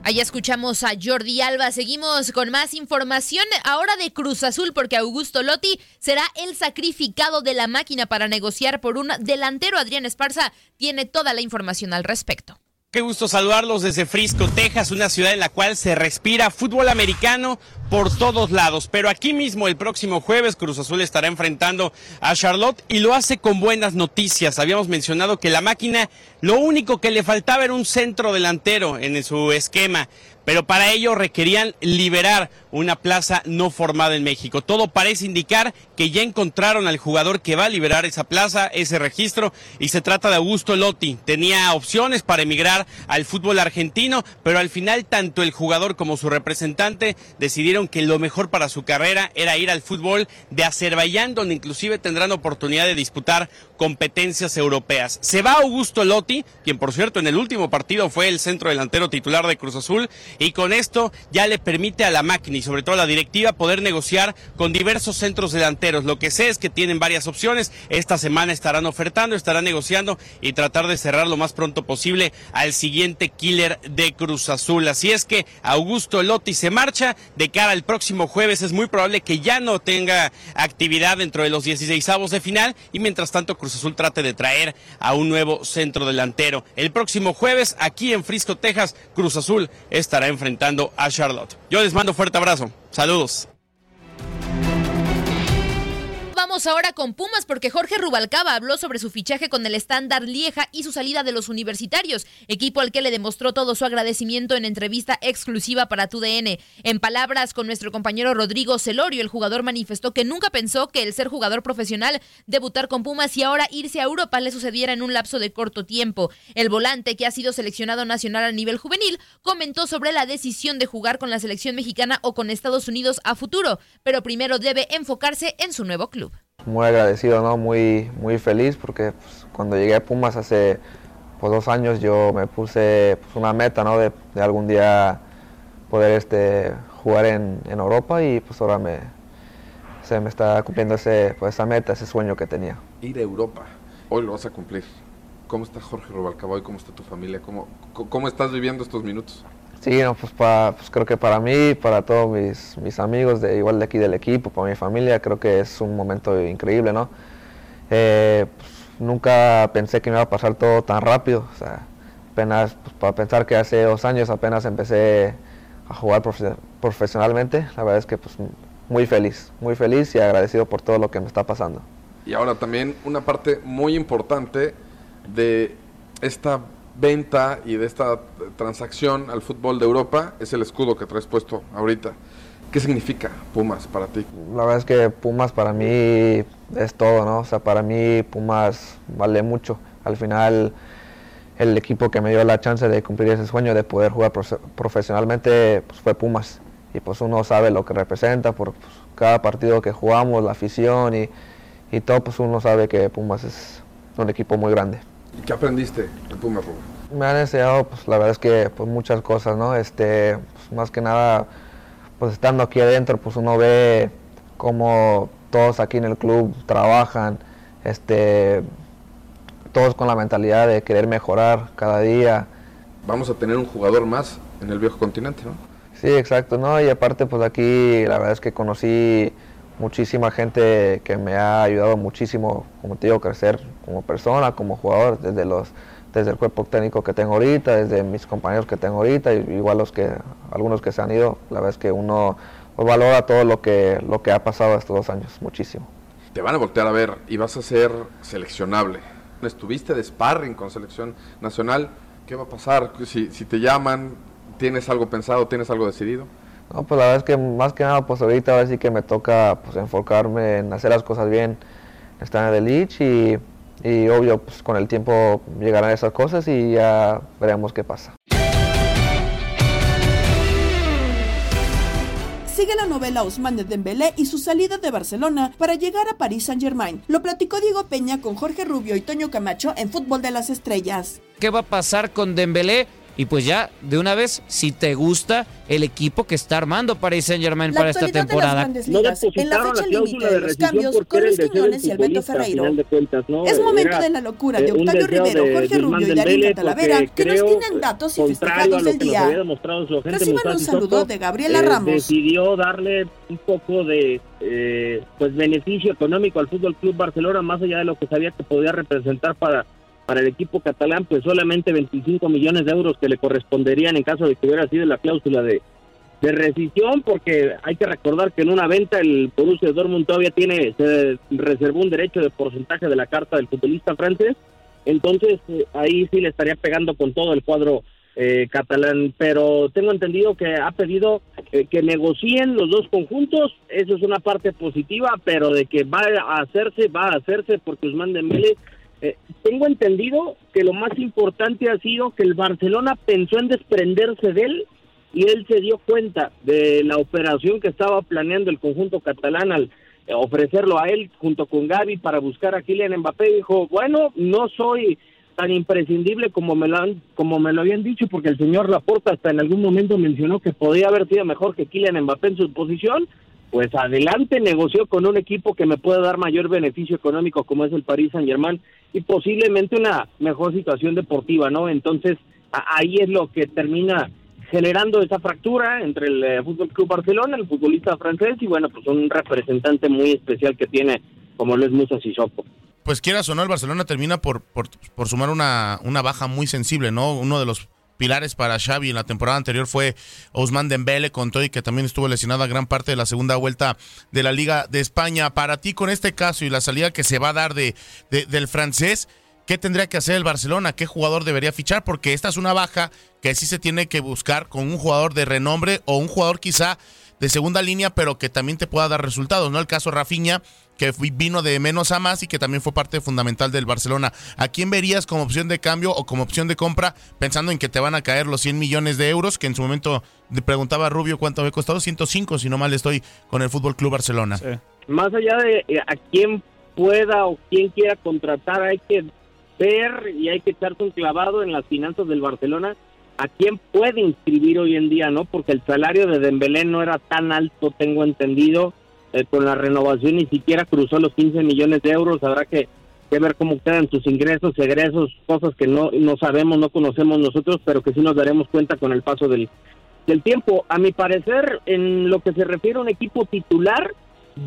Ahí escuchamos a Jordi Alba. Seguimos con más información ahora de Cruz Azul porque Augusto Lotti será el sacrificado de la máquina para negociar por un delantero. Adrián Esparza tiene toda la información al respecto. Qué gusto saludarlos desde Frisco, Texas, una ciudad en la cual se respira fútbol americano por todos lados. Pero aquí mismo el próximo jueves Cruz Azul estará enfrentando a Charlotte y lo hace con buenas noticias. Habíamos mencionado que la máquina lo único que le faltaba era un centro delantero en su esquema pero para ello requerían liberar una plaza no formada en México. Todo parece indicar que ya encontraron al jugador que va a liberar esa plaza, ese registro, y se trata de Augusto Lotti. Tenía opciones para emigrar al fútbol argentino, pero al final tanto el jugador como su representante decidieron que lo mejor para su carrera era ir al fútbol de Azerbaiyán, donde inclusive tendrán oportunidad de disputar competencias europeas. Se va Augusto Lotti, quien por cierto en el último partido fue el centro delantero titular de Cruz Azul, y con esto ya le permite a la máquina sobre todo la directiva poder negociar con diversos centros delanteros. Lo que sé es que tienen varias opciones. Esta semana estarán ofertando, estarán negociando y tratar de cerrar lo más pronto posible al siguiente killer de Cruz Azul. Así es que Augusto Lotti se marcha de cara al próximo jueves. Es muy probable que ya no tenga actividad dentro de los 16 avos de final y mientras tanto Cruz Azul trate de traer a un nuevo centro delantero. El próximo jueves aquí en Frisco, Texas, Cruz Azul estará enfrentando a Charlotte. Yo les mando fuerte abrazo. Saludos. Vamos ahora con Pumas porque Jorge Rubalcaba habló sobre su fichaje con el estándar Lieja y su salida de los universitarios, equipo al que le demostró todo su agradecimiento en entrevista exclusiva para TUDN. En palabras con nuestro compañero Rodrigo Celorio, el jugador manifestó que nunca pensó que el ser jugador profesional, debutar con Pumas y ahora irse a Europa le sucediera en un lapso de corto tiempo. El volante, que ha sido seleccionado nacional a nivel juvenil, comentó sobre la decisión de jugar con la selección mexicana o con Estados Unidos a futuro, pero primero debe enfocarse en su nuevo club muy agradecido, ¿no? muy, muy feliz porque pues, cuando llegué a Pumas hace pues, dos años yo me puse pues, una meta ¿no? de, de, algún día poder este, jugar en, en, Europa y pues ahora me, se me está cumpliendo pues, esa meta, ese sueño que tenía. Ir a Europa, hoy lo vas a cumplir. ¿Cómo está Jorge Rubalcaba y cómo está tu familia? ¿Cómo, ¿Cómo estás viviendo estos minutos? Sí, no, pues, para, pues, creo que para mí, para todos mis, mis, amigos, de igual de aquí del equipo, para mi familia, creo que es un momento increíble, ¿no? Eh, pues, nunca pensé que me iba a pasar todo tan rápido, o sea, apenas, pues, para pensar que hace dos años apenas empecé a jugar profesionalmente, la verdad es que pues muy feliz, muy feliz y agradecido por todo lo que me está pasando. Y ahora también una parte muy importante de esta venta y de esta transacción al fútbol de Europa es el escudo que traes puesto ahorita. ¿Qué significa Pumas para ti? La verdad es que Pumas para mí es todo, ¿no? O sea, para mí Pumas vale mucho. Al final, el equipo que me dio la chance de cumplir ese sueño de poder jugar profesionalmente pues fue Pumas. Y pues uno sabe lo que representa por pues, cada partido que jugamos, la afición y, y todo, pues uno sabe que Pumas es un equipo muy grande. ¿Y qué aprendiste de Puma Rubio? Me han enseñado, pues la verdad es que pues, muchas cosas, ¿no? Este, pues, más que nada, pues estando aquí adentro, pues uno ve cómo todos aquí en el club trabajan, este, todos con la mentalidad de querer mejorar cada día. Vamos a tener un jugador más en el viejo continente, ¿no? Sí, exacto, ¿no? Y aparte, pues aquí la verdad es que conocí muchísima gente que me ha ayudado muchísimo, como te digo, crecer como persona, como jugador, desde los desde el cuerpo técnico que tengo ahorita, desde mis compañeros que tengo ahorita, igual los que algunos que se han ido, la verdad es que uno valora todo lo que lo que ha pasado estos dos años, muchísimo. Te van a voltear a ver y vas a ser seleccionable. Estuviste de sparring con selección nacional. ¿Qué va a pasar si, si te llaman? ¿Tienes algo pensado? ¿Tienes algo decidido? No, pues la verdad es que más que nada, pues ahorita a ver si que me toca pues enfocarme en hacer las cosas bien, estar en el Lich y, y obvio, pues con el tiempo llegarán esas cosas y ya veremos qué pasa. Sigue la novela Ousmane Dembélé y su salida de Barcelona para llegar a París Saint-Germain. Lo platicó Diego Peña con Jorge Rubio y Toño Camacho en Fútbol de las Estrellas. ¿Qué va a pasar con Dembélé? Y pues ya, de una vez, si te gusta el equipo que está armando Paris Saint Germain para esta temporada. en la fecha límite de los cambios, con Luis Quiñones y Alberto Ferreiro. Es momento de la locura de Octavio Rivero, Jorge Rubio y Darín Talavera, que nos tienen datos y festejados del día. Reciban un saludo de Gabriela Ramos. Decidió darle un poco de eh, pues beneficio económico al Fútbol Club Barcelona, más allá de lo que sabía que podía representar para para el equipo catalán, pues solamente 25 millones de euros que le corresponderían en caso de que hubiera sido la cláusula de, de rescisión, porque hay que recordar que en una venta el Borussia Dortmund todavía tiene, se reservó un derecho de porcentaje de la carta del futbolista francés, entonces eh, ahí sí le estaría pegando con todo el cuadro eh, catalán, pero tengo entendido que ha pedido eh, que negocien los dos conjuntos, eso es una parte positiva, pero de que va a hacerse, va a hacerse porque Usman Dembélé eh, tengo entendido que lo más importante ha sido que el Barcelona pensó en desprenderse de él y él se dio cuenta de la operación que estaba planeando el conjunto catalán al eh, ofrecerlo a él junto con Gaby para buscar a Kylian Mbappé. Dijo, bueno, no soy tan imprescindible como me lo han, como me lo habían dicho porque el señor Laporta hasta en algún momento mencionó que podía haber sido mejor que Kylian Mbappé en su posición pues adelante negoció con un equipo que me pueda dar mayor beneficio económico como es el Paris Saint Germain y posiblemente una mejor situación deportiva, ¿no? Entonces ahí es lo que termina generando esa fractura entre el eh, Fútbol Club Barcelona, el futbolista francés y bueno, pues un representante muy especial que tiene como lo es Musa Sissoko. Pues quieras o no, el Barcelona termina por, por, por sumar una, una baja muy sensible, ¿no? Uno de los pilares para Xavi en la temporada anterior fue Ousmane Dembele con y que también estuvo lesionada gran parte de la segunda vuelta de la Liga de España. Para ti, con este caso y la salida que se va a dar de, del francés, ¿qué tendría que hacer el Barcelona? ¿Qué jugador debería fichar? Porque esta es una baja que sí se tiene que buscar con un jugador de renombre o un jugador quizá de segunda línea, pero que también te pueda dar resultados, ¿no? El caso Rafinha, que vino de menos a más y que también fue parte fundamental del Barcelona. ¿A quién verías como opción de cambio o como opción de compra, pensando en que te van a caer los 100 millones de euros, que en su momento le preguntaba a Rubio cuánto había costado? 105, si no mal estoy, con el Fútbol Club Barcelona. Más allá de eh, a quién pueda o quién quiera contratar, hay que ver y hay que echarse un clavado en las finanzas del Barcelona a quién puede inscribir hoy en día, ¿no? Porque el salario de Dembélé no era tan alto, tengo entendido, eh, con la renovación ni siquiera cruzó los 15 millones de euros, habrá que, ver cómo quedan sus ingresos, egresos, cosas que no, no sabemos, no conocemos nosotros, pero que sí nos daremos cuenta con el paso del, del tiempo. A mi parecer, en lo que se refiere a un equipo titular,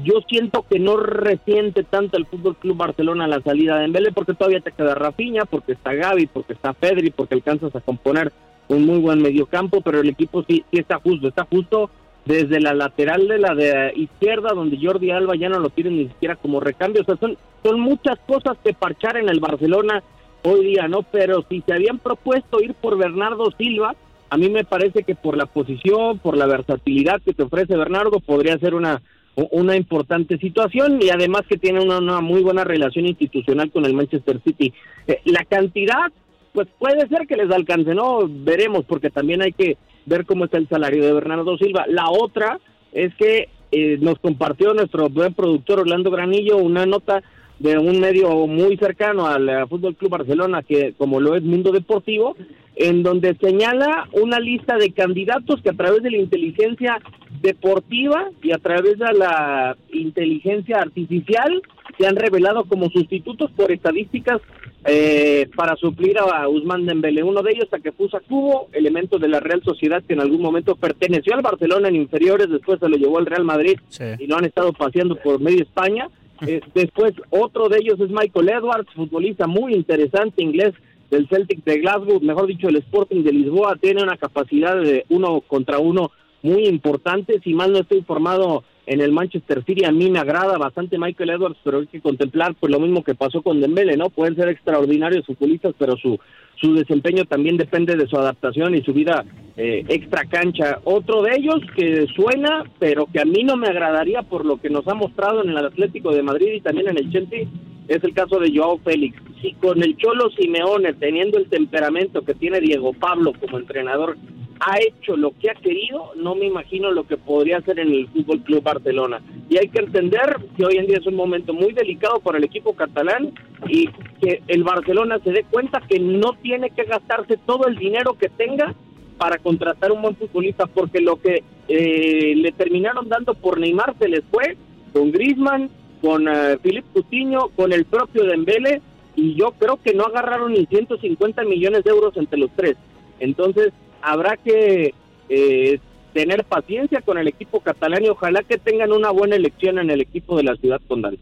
yo siento que no resiente tanto el Fútbol Club Barcelona la salida de Dembélé porque todavía te queda Rafinha, porque está Gaby, porque está Pedri, porque alcanzas a componer un muy buen mediocampo, pero el equipo sí, sí está justo, está justo desde la lateral de la de izquierda, donde Jordi Alba ya no lo tiene ni siquiera como recambio. O sea, son, son muchas cosas que parchar en el Barcelona hoy día, ¿no? Pero si se habían propuesto ir por Bernardo Silva, a mí me parece que por la posición, por la versatilidad que te ofrece Bernardo, podría ser una, una importante situación y además que tiene una, una muy buena relación institucional con el Manchester City. Eh, la cantidad pues puede ser que les alcance, ¿no? Veremos, porque también hay que ver cómo está el salario de Bernardo Silva. La otra es que eh, nos compartió nuestro buen productor Orlando Granillo una nota de un medio muy cercano al eh, Fútbol Club Barcelona, que como lo es Mundo Deportivo, en donde señala una lista de candidatos que a través de la inteligencia deportiva y a través de la inteligencia artificial se han revelado como sustitutos por estadísticas eh, para suplir a Usman Dembélé. Uno de ellos, Takefusa Cubo, elemento de la Real Sociedad que en algún momento perteneció al Barcelona en inferiores, después se lo llevó al Real Madrid y lo han estado paseando por medio España. Eh, después, otro de ellos es Michael Edwards, futbolista muy interesante inglés del Celtic de Glasgow, mejor dicho, el Sporting de Lisboa, tiene una capacidad de uno contra uno muy importante. Si mal no estoy informado, en el Manchester City a mí me agrada bastante Michael Edwards, pero hay que contemplar pues lo mismo que pasó con Dembele, ¿no? Pueden ser extraordinarios futbolistas, pero su su desempeño también depende de su adaptación y su vida eh, extra cancha. Otro de ellos que suena, pero que a mí no me agradaría por lo que nos ha mostrado en el Atlético de Madrid y también en el Chelsea, es el caso de Joao Félix. Si con el Cholo Simeone, teniendo el temperamento que tiene Diego Pablo como entrenador, ha hecho lo que ha querido, no me imagino lo que podría hacer en el Fútbol Club Barcelona. Y hay que entender que hoy en día es un momento muy delicado para el equipo catalán y que el Barcelona se dé cuenta que no tiene que gastarse todo el dinero que tenga para contratar un buen futbolista, porque lo que eh, le terminaron dando por Neymar se les fue con Griezmann, con uh, Philippe Coutinho, con el propio Dembele, y yo creo que no agarraron ni 150 millones de euros entre los tres. Entonces, habrá que eh, tener paciencia con el equipo catalán y ojalá que tengan una buena elección en el equipo de la ciudad condal.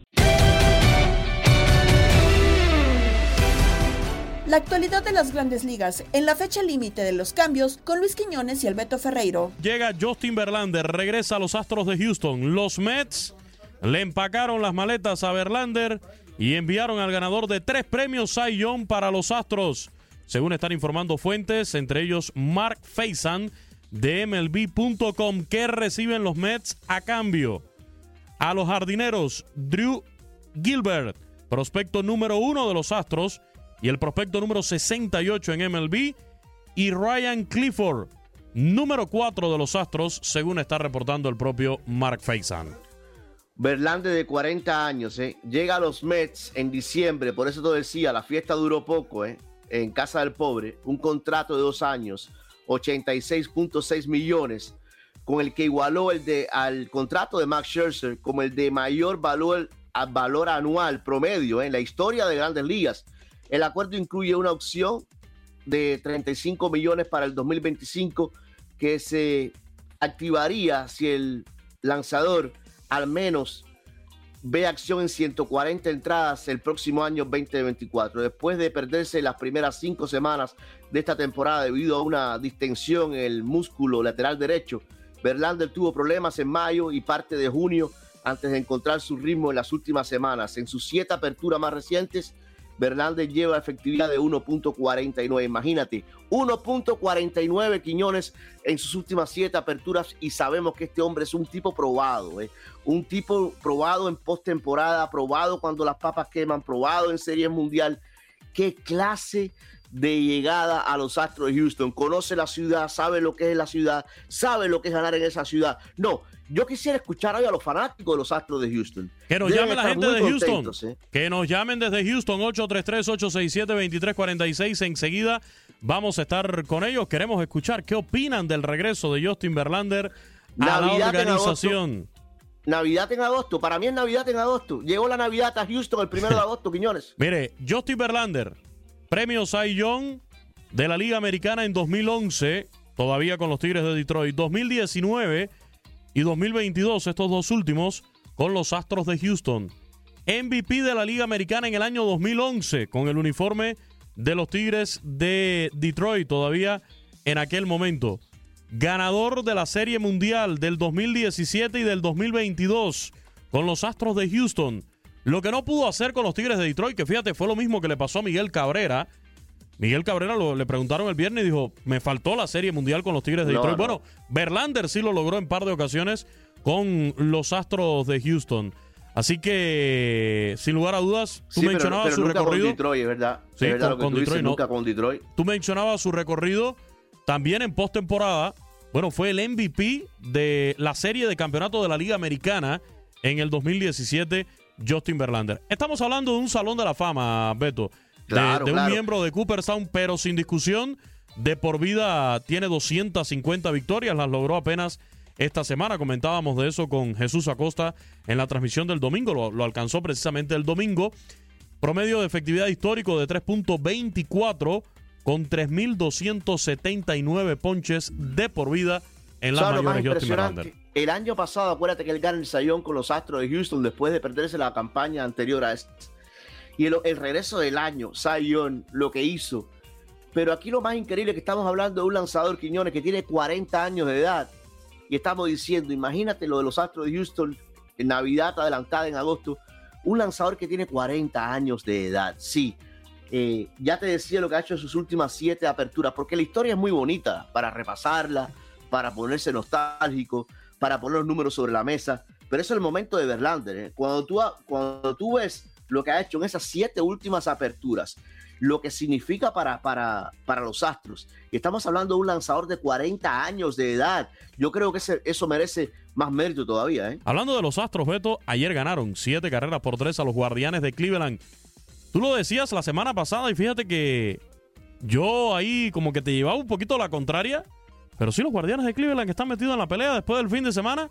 La actualidad de las grandes ligas en la fecha límite de los cambios con Luis Quiñones y Alberto Ferreiro. Llega Justin Verlander, regresa a los Astros de Houston. Los Mets le empacaron las maletas a Verlander y enviaron al ganador de tres premios Cy para los Astros según están informando fuentes, entre ellos Mark Faison de MLB.com, que reciben los Mets a cambio. A los jardineros Drew Gilbert, prospecto número uno de los Astros, y el prospecto número 68 en MLB, y Ryan Clifford, número 4 de los Astros, según está reportando el propio Mark Faison. Verlander de 40 años, ¿eh? llega a los Mets en diciembre, por eso te decía, la fiesta duró poco, ¿eh? en Casa del Pobre, un contrato de dos años, 86.6 millones, con el que igualó el de al contrato de Max Scherzer como el de mayor valor, valor anual promedio en la historia de grandes ligas. El acuerdo incluye una opción de 35 millones para el 2025 que se activaría si el lanzador al menos ve acción en 140 entradas el próximo año 2024. Después de perderse las primeras cinco semanas de esta temporada debido a una distensión en el músculo lateral derecho, Verlander tuvo problemas en mayo y parte de junio antes de encontrar su ritmo en las últimas semanas. En sus siete aperturas más recientes, Verlander lleva efectividad de 1.49. Imagínate, 1.49 Quiñones en sus últimas siete aperturas y sabemos que este hombre es un tipo probado, ¿eh? un tipo probado en postemporada, probado cuando las papas queman, probado en Serie Mundial. ¿Qué clase llegada a los Astros de Houston? Conoce la ciudad, sabe lo que es la ciudad, sabe lo que es ganar en esa ciudad. No, yo quisiera escuchar hoy a los fanáticos de los Astros de Houston. Que nos llamen la gente de Houston. ¿eh? Que nos llamen desde Houston, 833-867-2346. Enseguida vamos a estar con ellos. Queremos escuchar qué opinan del regreso de Justin Verlander a la organización. Navidad en agosto. Para mí es Navidad en agosto. Llegó la Navidad a Houston el primero de agosto, Quiñones. Mire, Justin Verlander, premio Cy Young de la Liga Americana en 2011, todavía con los Tigres de Detroit. 2019 y 2022, estos dos últimos, con los Astros de Houston. MVP de la Liga Americana en el año 2011 con el uniforme de los Tigres de Detroit, todavía en aquel momento. Ganador de la Serie Mundial del 2017 y del 2022 con los Astros de Houston. Lo que no pudo hacer con los Tigres de Detroit, que fíjate, fue lo mismo que le pasó a Miguel Cabrera Miguel Cabrera lo, le preguntaron el viernes y dijo, me faltó la Serie Mundial con los Tigres de Detroit. Bueno, Verlander sí lo logró en par de ocasiones con los Astros de Houston. Así que, sin lugar a dudas, tú mencionabas su recorrido. Con Detroit, ¿verdad? Sí, con, Detroit, Nunca con Detroit. Tú mencionabas su recorrido también en postemporada. Bueno, fue el MVP de la serie de campeonato de la Liga Americana en el 2017 Justin Verlander. Estamos hablando de un salón de la fama, Beto, de, Claro, de un claro. miembro de Cooperstown, pero sin discusión, de por vida tiene 250 victorias, las logró apenas esta semana. Comentábamos de eso con Jesús Acosta en la transmisión del domingo, lo, lo alcanzó precisamente el domingo. Promedio de efectividad histórico de 3.24 con 3.279 ponches de por vida en las ¿Sabes lo más mayores Justin? Verlander. El año pasado, acuérdate que él gana el sayón con los Astros de Houston después de perderse la campaña anterior a esta. Y el, el regreso del año, Sayón, lo que hizo. Pero aquí lo más increíble es que estamos hablando de un lanzador Quiñones que tiene 40 años de edad. Y estamos diciendo, imagínate lo de los Astros de Houston en Navidad adelantada en agosto. Un lanzador que tiene 40 años de edad. Sí, eh, ya te decía lo que ha hecho en sus últimas siete aperturas, porque la historia es muy bonita para repasarla, para ponerse nostálgico, para poner los números sobre la mesa. Pero eso es el momento de Verlander. ¿eh? Cuando, tú, cuando tú ves lo que ha hecho en esas siete últimas aperturas, lo que significa para, para, para los Astros. Y estamos hablando de un lanzador de 40 años de edad. Yo creo que eso merece más mérito todavía. ¿eh? Hablando de los Astros, Beto, ayer ganaron siete carreras por tres a los Guardianes de Cleveland. Tú lo decías la semana pasada y fíjate que yo ahí como que te llevaba un poquito la contraria, pero sí los Guardianes de Cleveland que están metidos en la pelea después del fin de semana.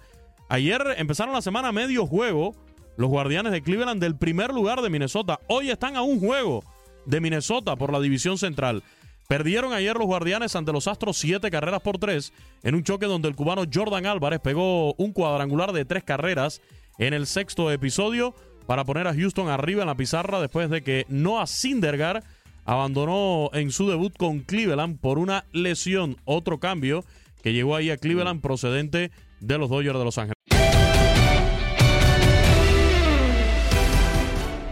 Ayer empezaron la semana medio juego los Guardianes de Cleveland del primer lugar de Minnesota. Hoy están a un juego de Minnesota por la división central. Perdieron ayer los Guardianes ante los Astros siete carreras por tres en un choque donde el cubano Jordan Álvarez pegó un cuadrangular de tres carreras en el sexto episodio para poner a Houston arriba en la pizarra después de que Noah Syndergaard abandonó en su debut con Cleveland por una lesión. Otro cambio que llegó ahí a Cleveland procedente de los Dodgers de Los Ángeles.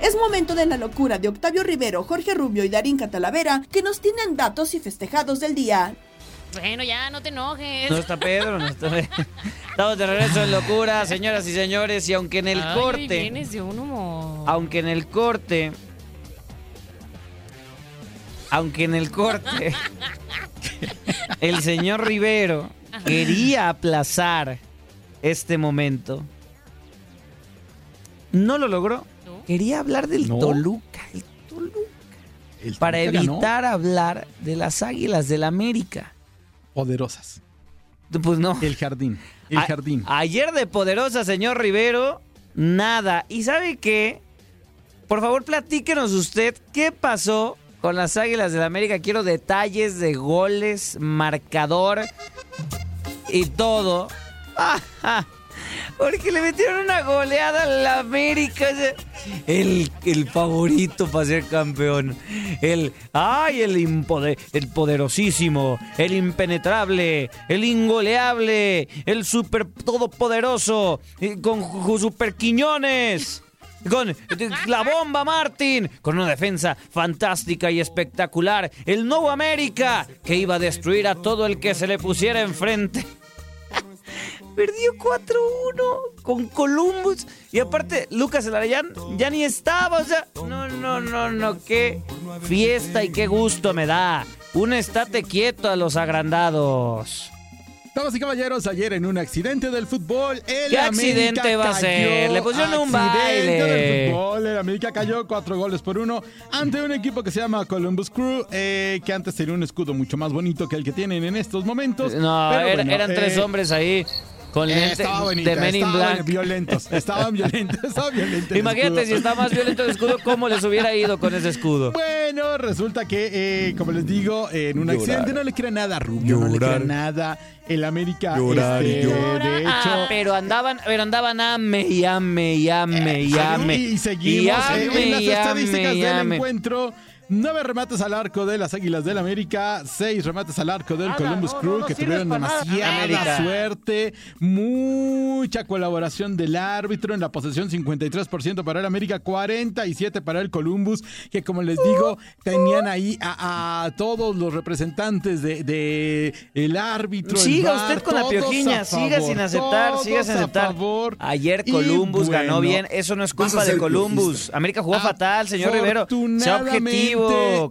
Es momento de la locura de Octavio Rivero, Jorge Rubio y Darín Catalavera, que nos tienen datos y festejados del día. Bueno, ya no te enojes. No está Pedro, no está Estamos de regreso en locura, señoras y señores, y aunque en el Ay, corte, vienes de un humor. aunque en el corte, aunque en el corte, el señor Rivero quería aplazar este momento, no lo logró. Quería hablar del No. Toluca, el Toluca, El para Toluca ganó. evitar hablar de las Águilas del América. Poderosas. Pues no. El jardín. El A- jardín. Ayer de poderosa, señor Rivero, nada. ¿Y sabe qué? Por favor, platíquenos usted qué pasó con las Águilas del América. Quiero detalles de goles, marcador y todo. Ajá. Porque le metieron una goleada a la América. El, el favorito para ser campeón. El, ay, el, el poderosísimo, el impenetrable, el ingoleable, el super todopoderoso, con super Quiñones. Con la bomba Martín, con una defensa fantástica y espectacular. El nuevo América, que iba a destruir a todo el que se le pusiera enfrente. Perdió 4-1 con Columbus. Y aparte, Lucas Elarayán ya ni estaba. O sea, no, no, no, no. Qué fiesta y qué gusto me da. Un estate quieto a los agrandados. Damas y caballeros, ayer en un accidente del fútbol, el ¿Qué América accidente va a ser? Le pusieron un baile. del fútbol, el América cayó cuatro goles por uno ante un equipo que se llama Columbus Crew, eh, que antes tenía un escudo mucho más bonito que el que tienen en estos momentos. No, Pero era- bueno, eran tres eh, hombres ahí con eh, lente estaba bonita, de Men in estaban Black. violentos, estaban violentos, estaba violento el Imagínate si está más violento el escudo, ¿cómo les hubiera ido con ese escudo? Bueno, resulta que, eh, como les digo, en un Llorar. accidente no le crea nada a Rubio, no le Llorar. crea nada. El América, Llorar y este, llorar. de hecho, Ah, pero andaban, pero andaban ame y ame y ame y ame. Y seguimos Y eh, ame en las y ame estadísticas y del ame. encuentro. Nueve remates al arco de las Águilas del América, seis remates al arco del Columbus Crew, que tuvieron demasiada América. suerte, mucha colaboración del árbitro en la posesión, 53% para el América, 47% para el Columbus, que como les digo, tenían ahí a, a todos los representantes de, de el árbitro. el Siga usted con la piojiña, siga sin aceptar, siga sin aceptar. favor. Ayer Columbus ganó bien, eso no es culpa de Columbus. América jugó fatal, señor Rivero. Sea Afortunadamente,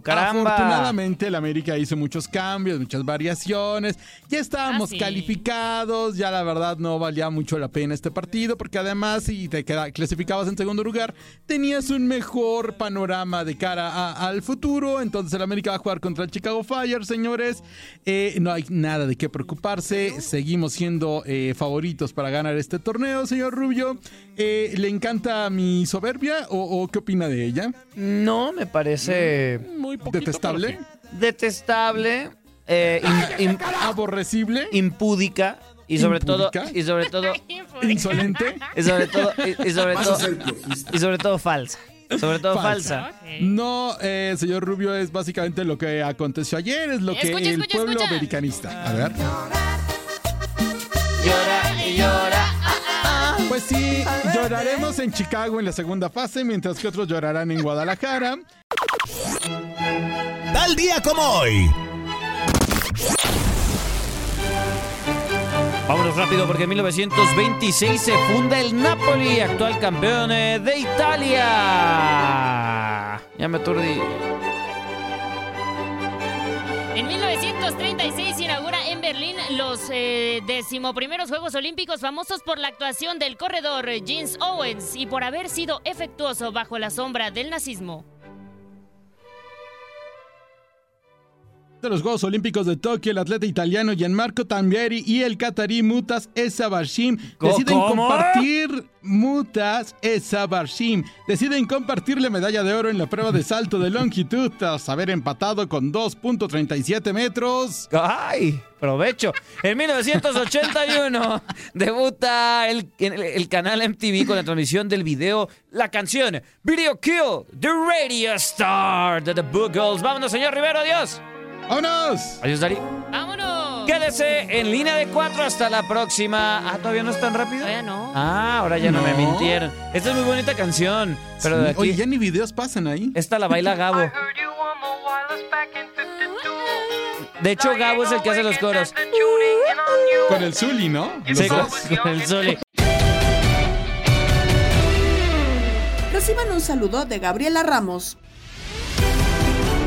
caramba. Afortunadamente, el América hizo muchos cambios, muchas variaciones. Ya estábamos Ah, sí. calificados, ya la verdad no valía mucho la pena este partido, porque además, si te clasificabas en segundo lugar, tenías un mejor panorama de cara a- al futuro. Entonces, el América va a jugar contra el Chicago Fire, señores. Eh, no hay nada de qué preocuparse. Seguimos siendo eh, favoritos para ganar este torneo, señor Rubio. Eh, ¿Le encanta mi soberbia o, o qué opina de ella? No, me parece Muy detestable. detestable, eh, im- im- aborrecible, impúdica y sobre todo Impúdica. y sobre todo insolente y sobre todo y, y sobre Vas a todo ser y sobre todo falsa. Sobre todo falsa. No, eh, señor Rubio, es básicamente lo que aconteció ayer, es lo que Escucha, el escucha, pueblo escucha. americanista. A ver. Llora y llora. Pues sí, lloraremos en Chicago en la segunda fase, mientras que otros llorarán en Guadalajara. Tal día como hoy. Vámonos rápido porque en 1926 se funda el Napoli, actual campeón eh, de Italia. Ya me aturdí. En 1936 se inaugura en Berlín los eh, decimoprimeros Juegos Olímpicos famosos por la actuación del corredor James Owens y por haber sido efectuoso bajo la sombra del nazismo. Los Juegos Olímpicos de Tokio, el atleta italiano Gianmarco Tambieri y el catarí Mutas Esabarshim deciden ¿Cómo? compartir Mutas Esabarshim deciden compartir la medalla de oro en la prueba de salto de longitud tras haber empatado con 2.37 metros. ¡Ay! Provecho. En 1981 debuta el, el- el canal MTV con la transmisión del video, la canción Video Kill, The Radio Star de The Boogles. Vámonos, señor Rivero, adiós. ¡Vámonos! Adiós, Dari. ¡Vámonos! Quédese en línea de cuatro hasta la próxima. Ah, ¿todavía no es tan rápido? Todavía no. Ah, ahora ya no, me mintieron. Esta es muy bonita canción, pero de aquí... Oye, ya ni videos pasan ahí. Esta la baila Gabo. De hecho, Gabo es el que hace los coros. Con el Zully, ¿no? Los Sí, dos. con el Zully. Reciban un saludo de Gabriela Ramos.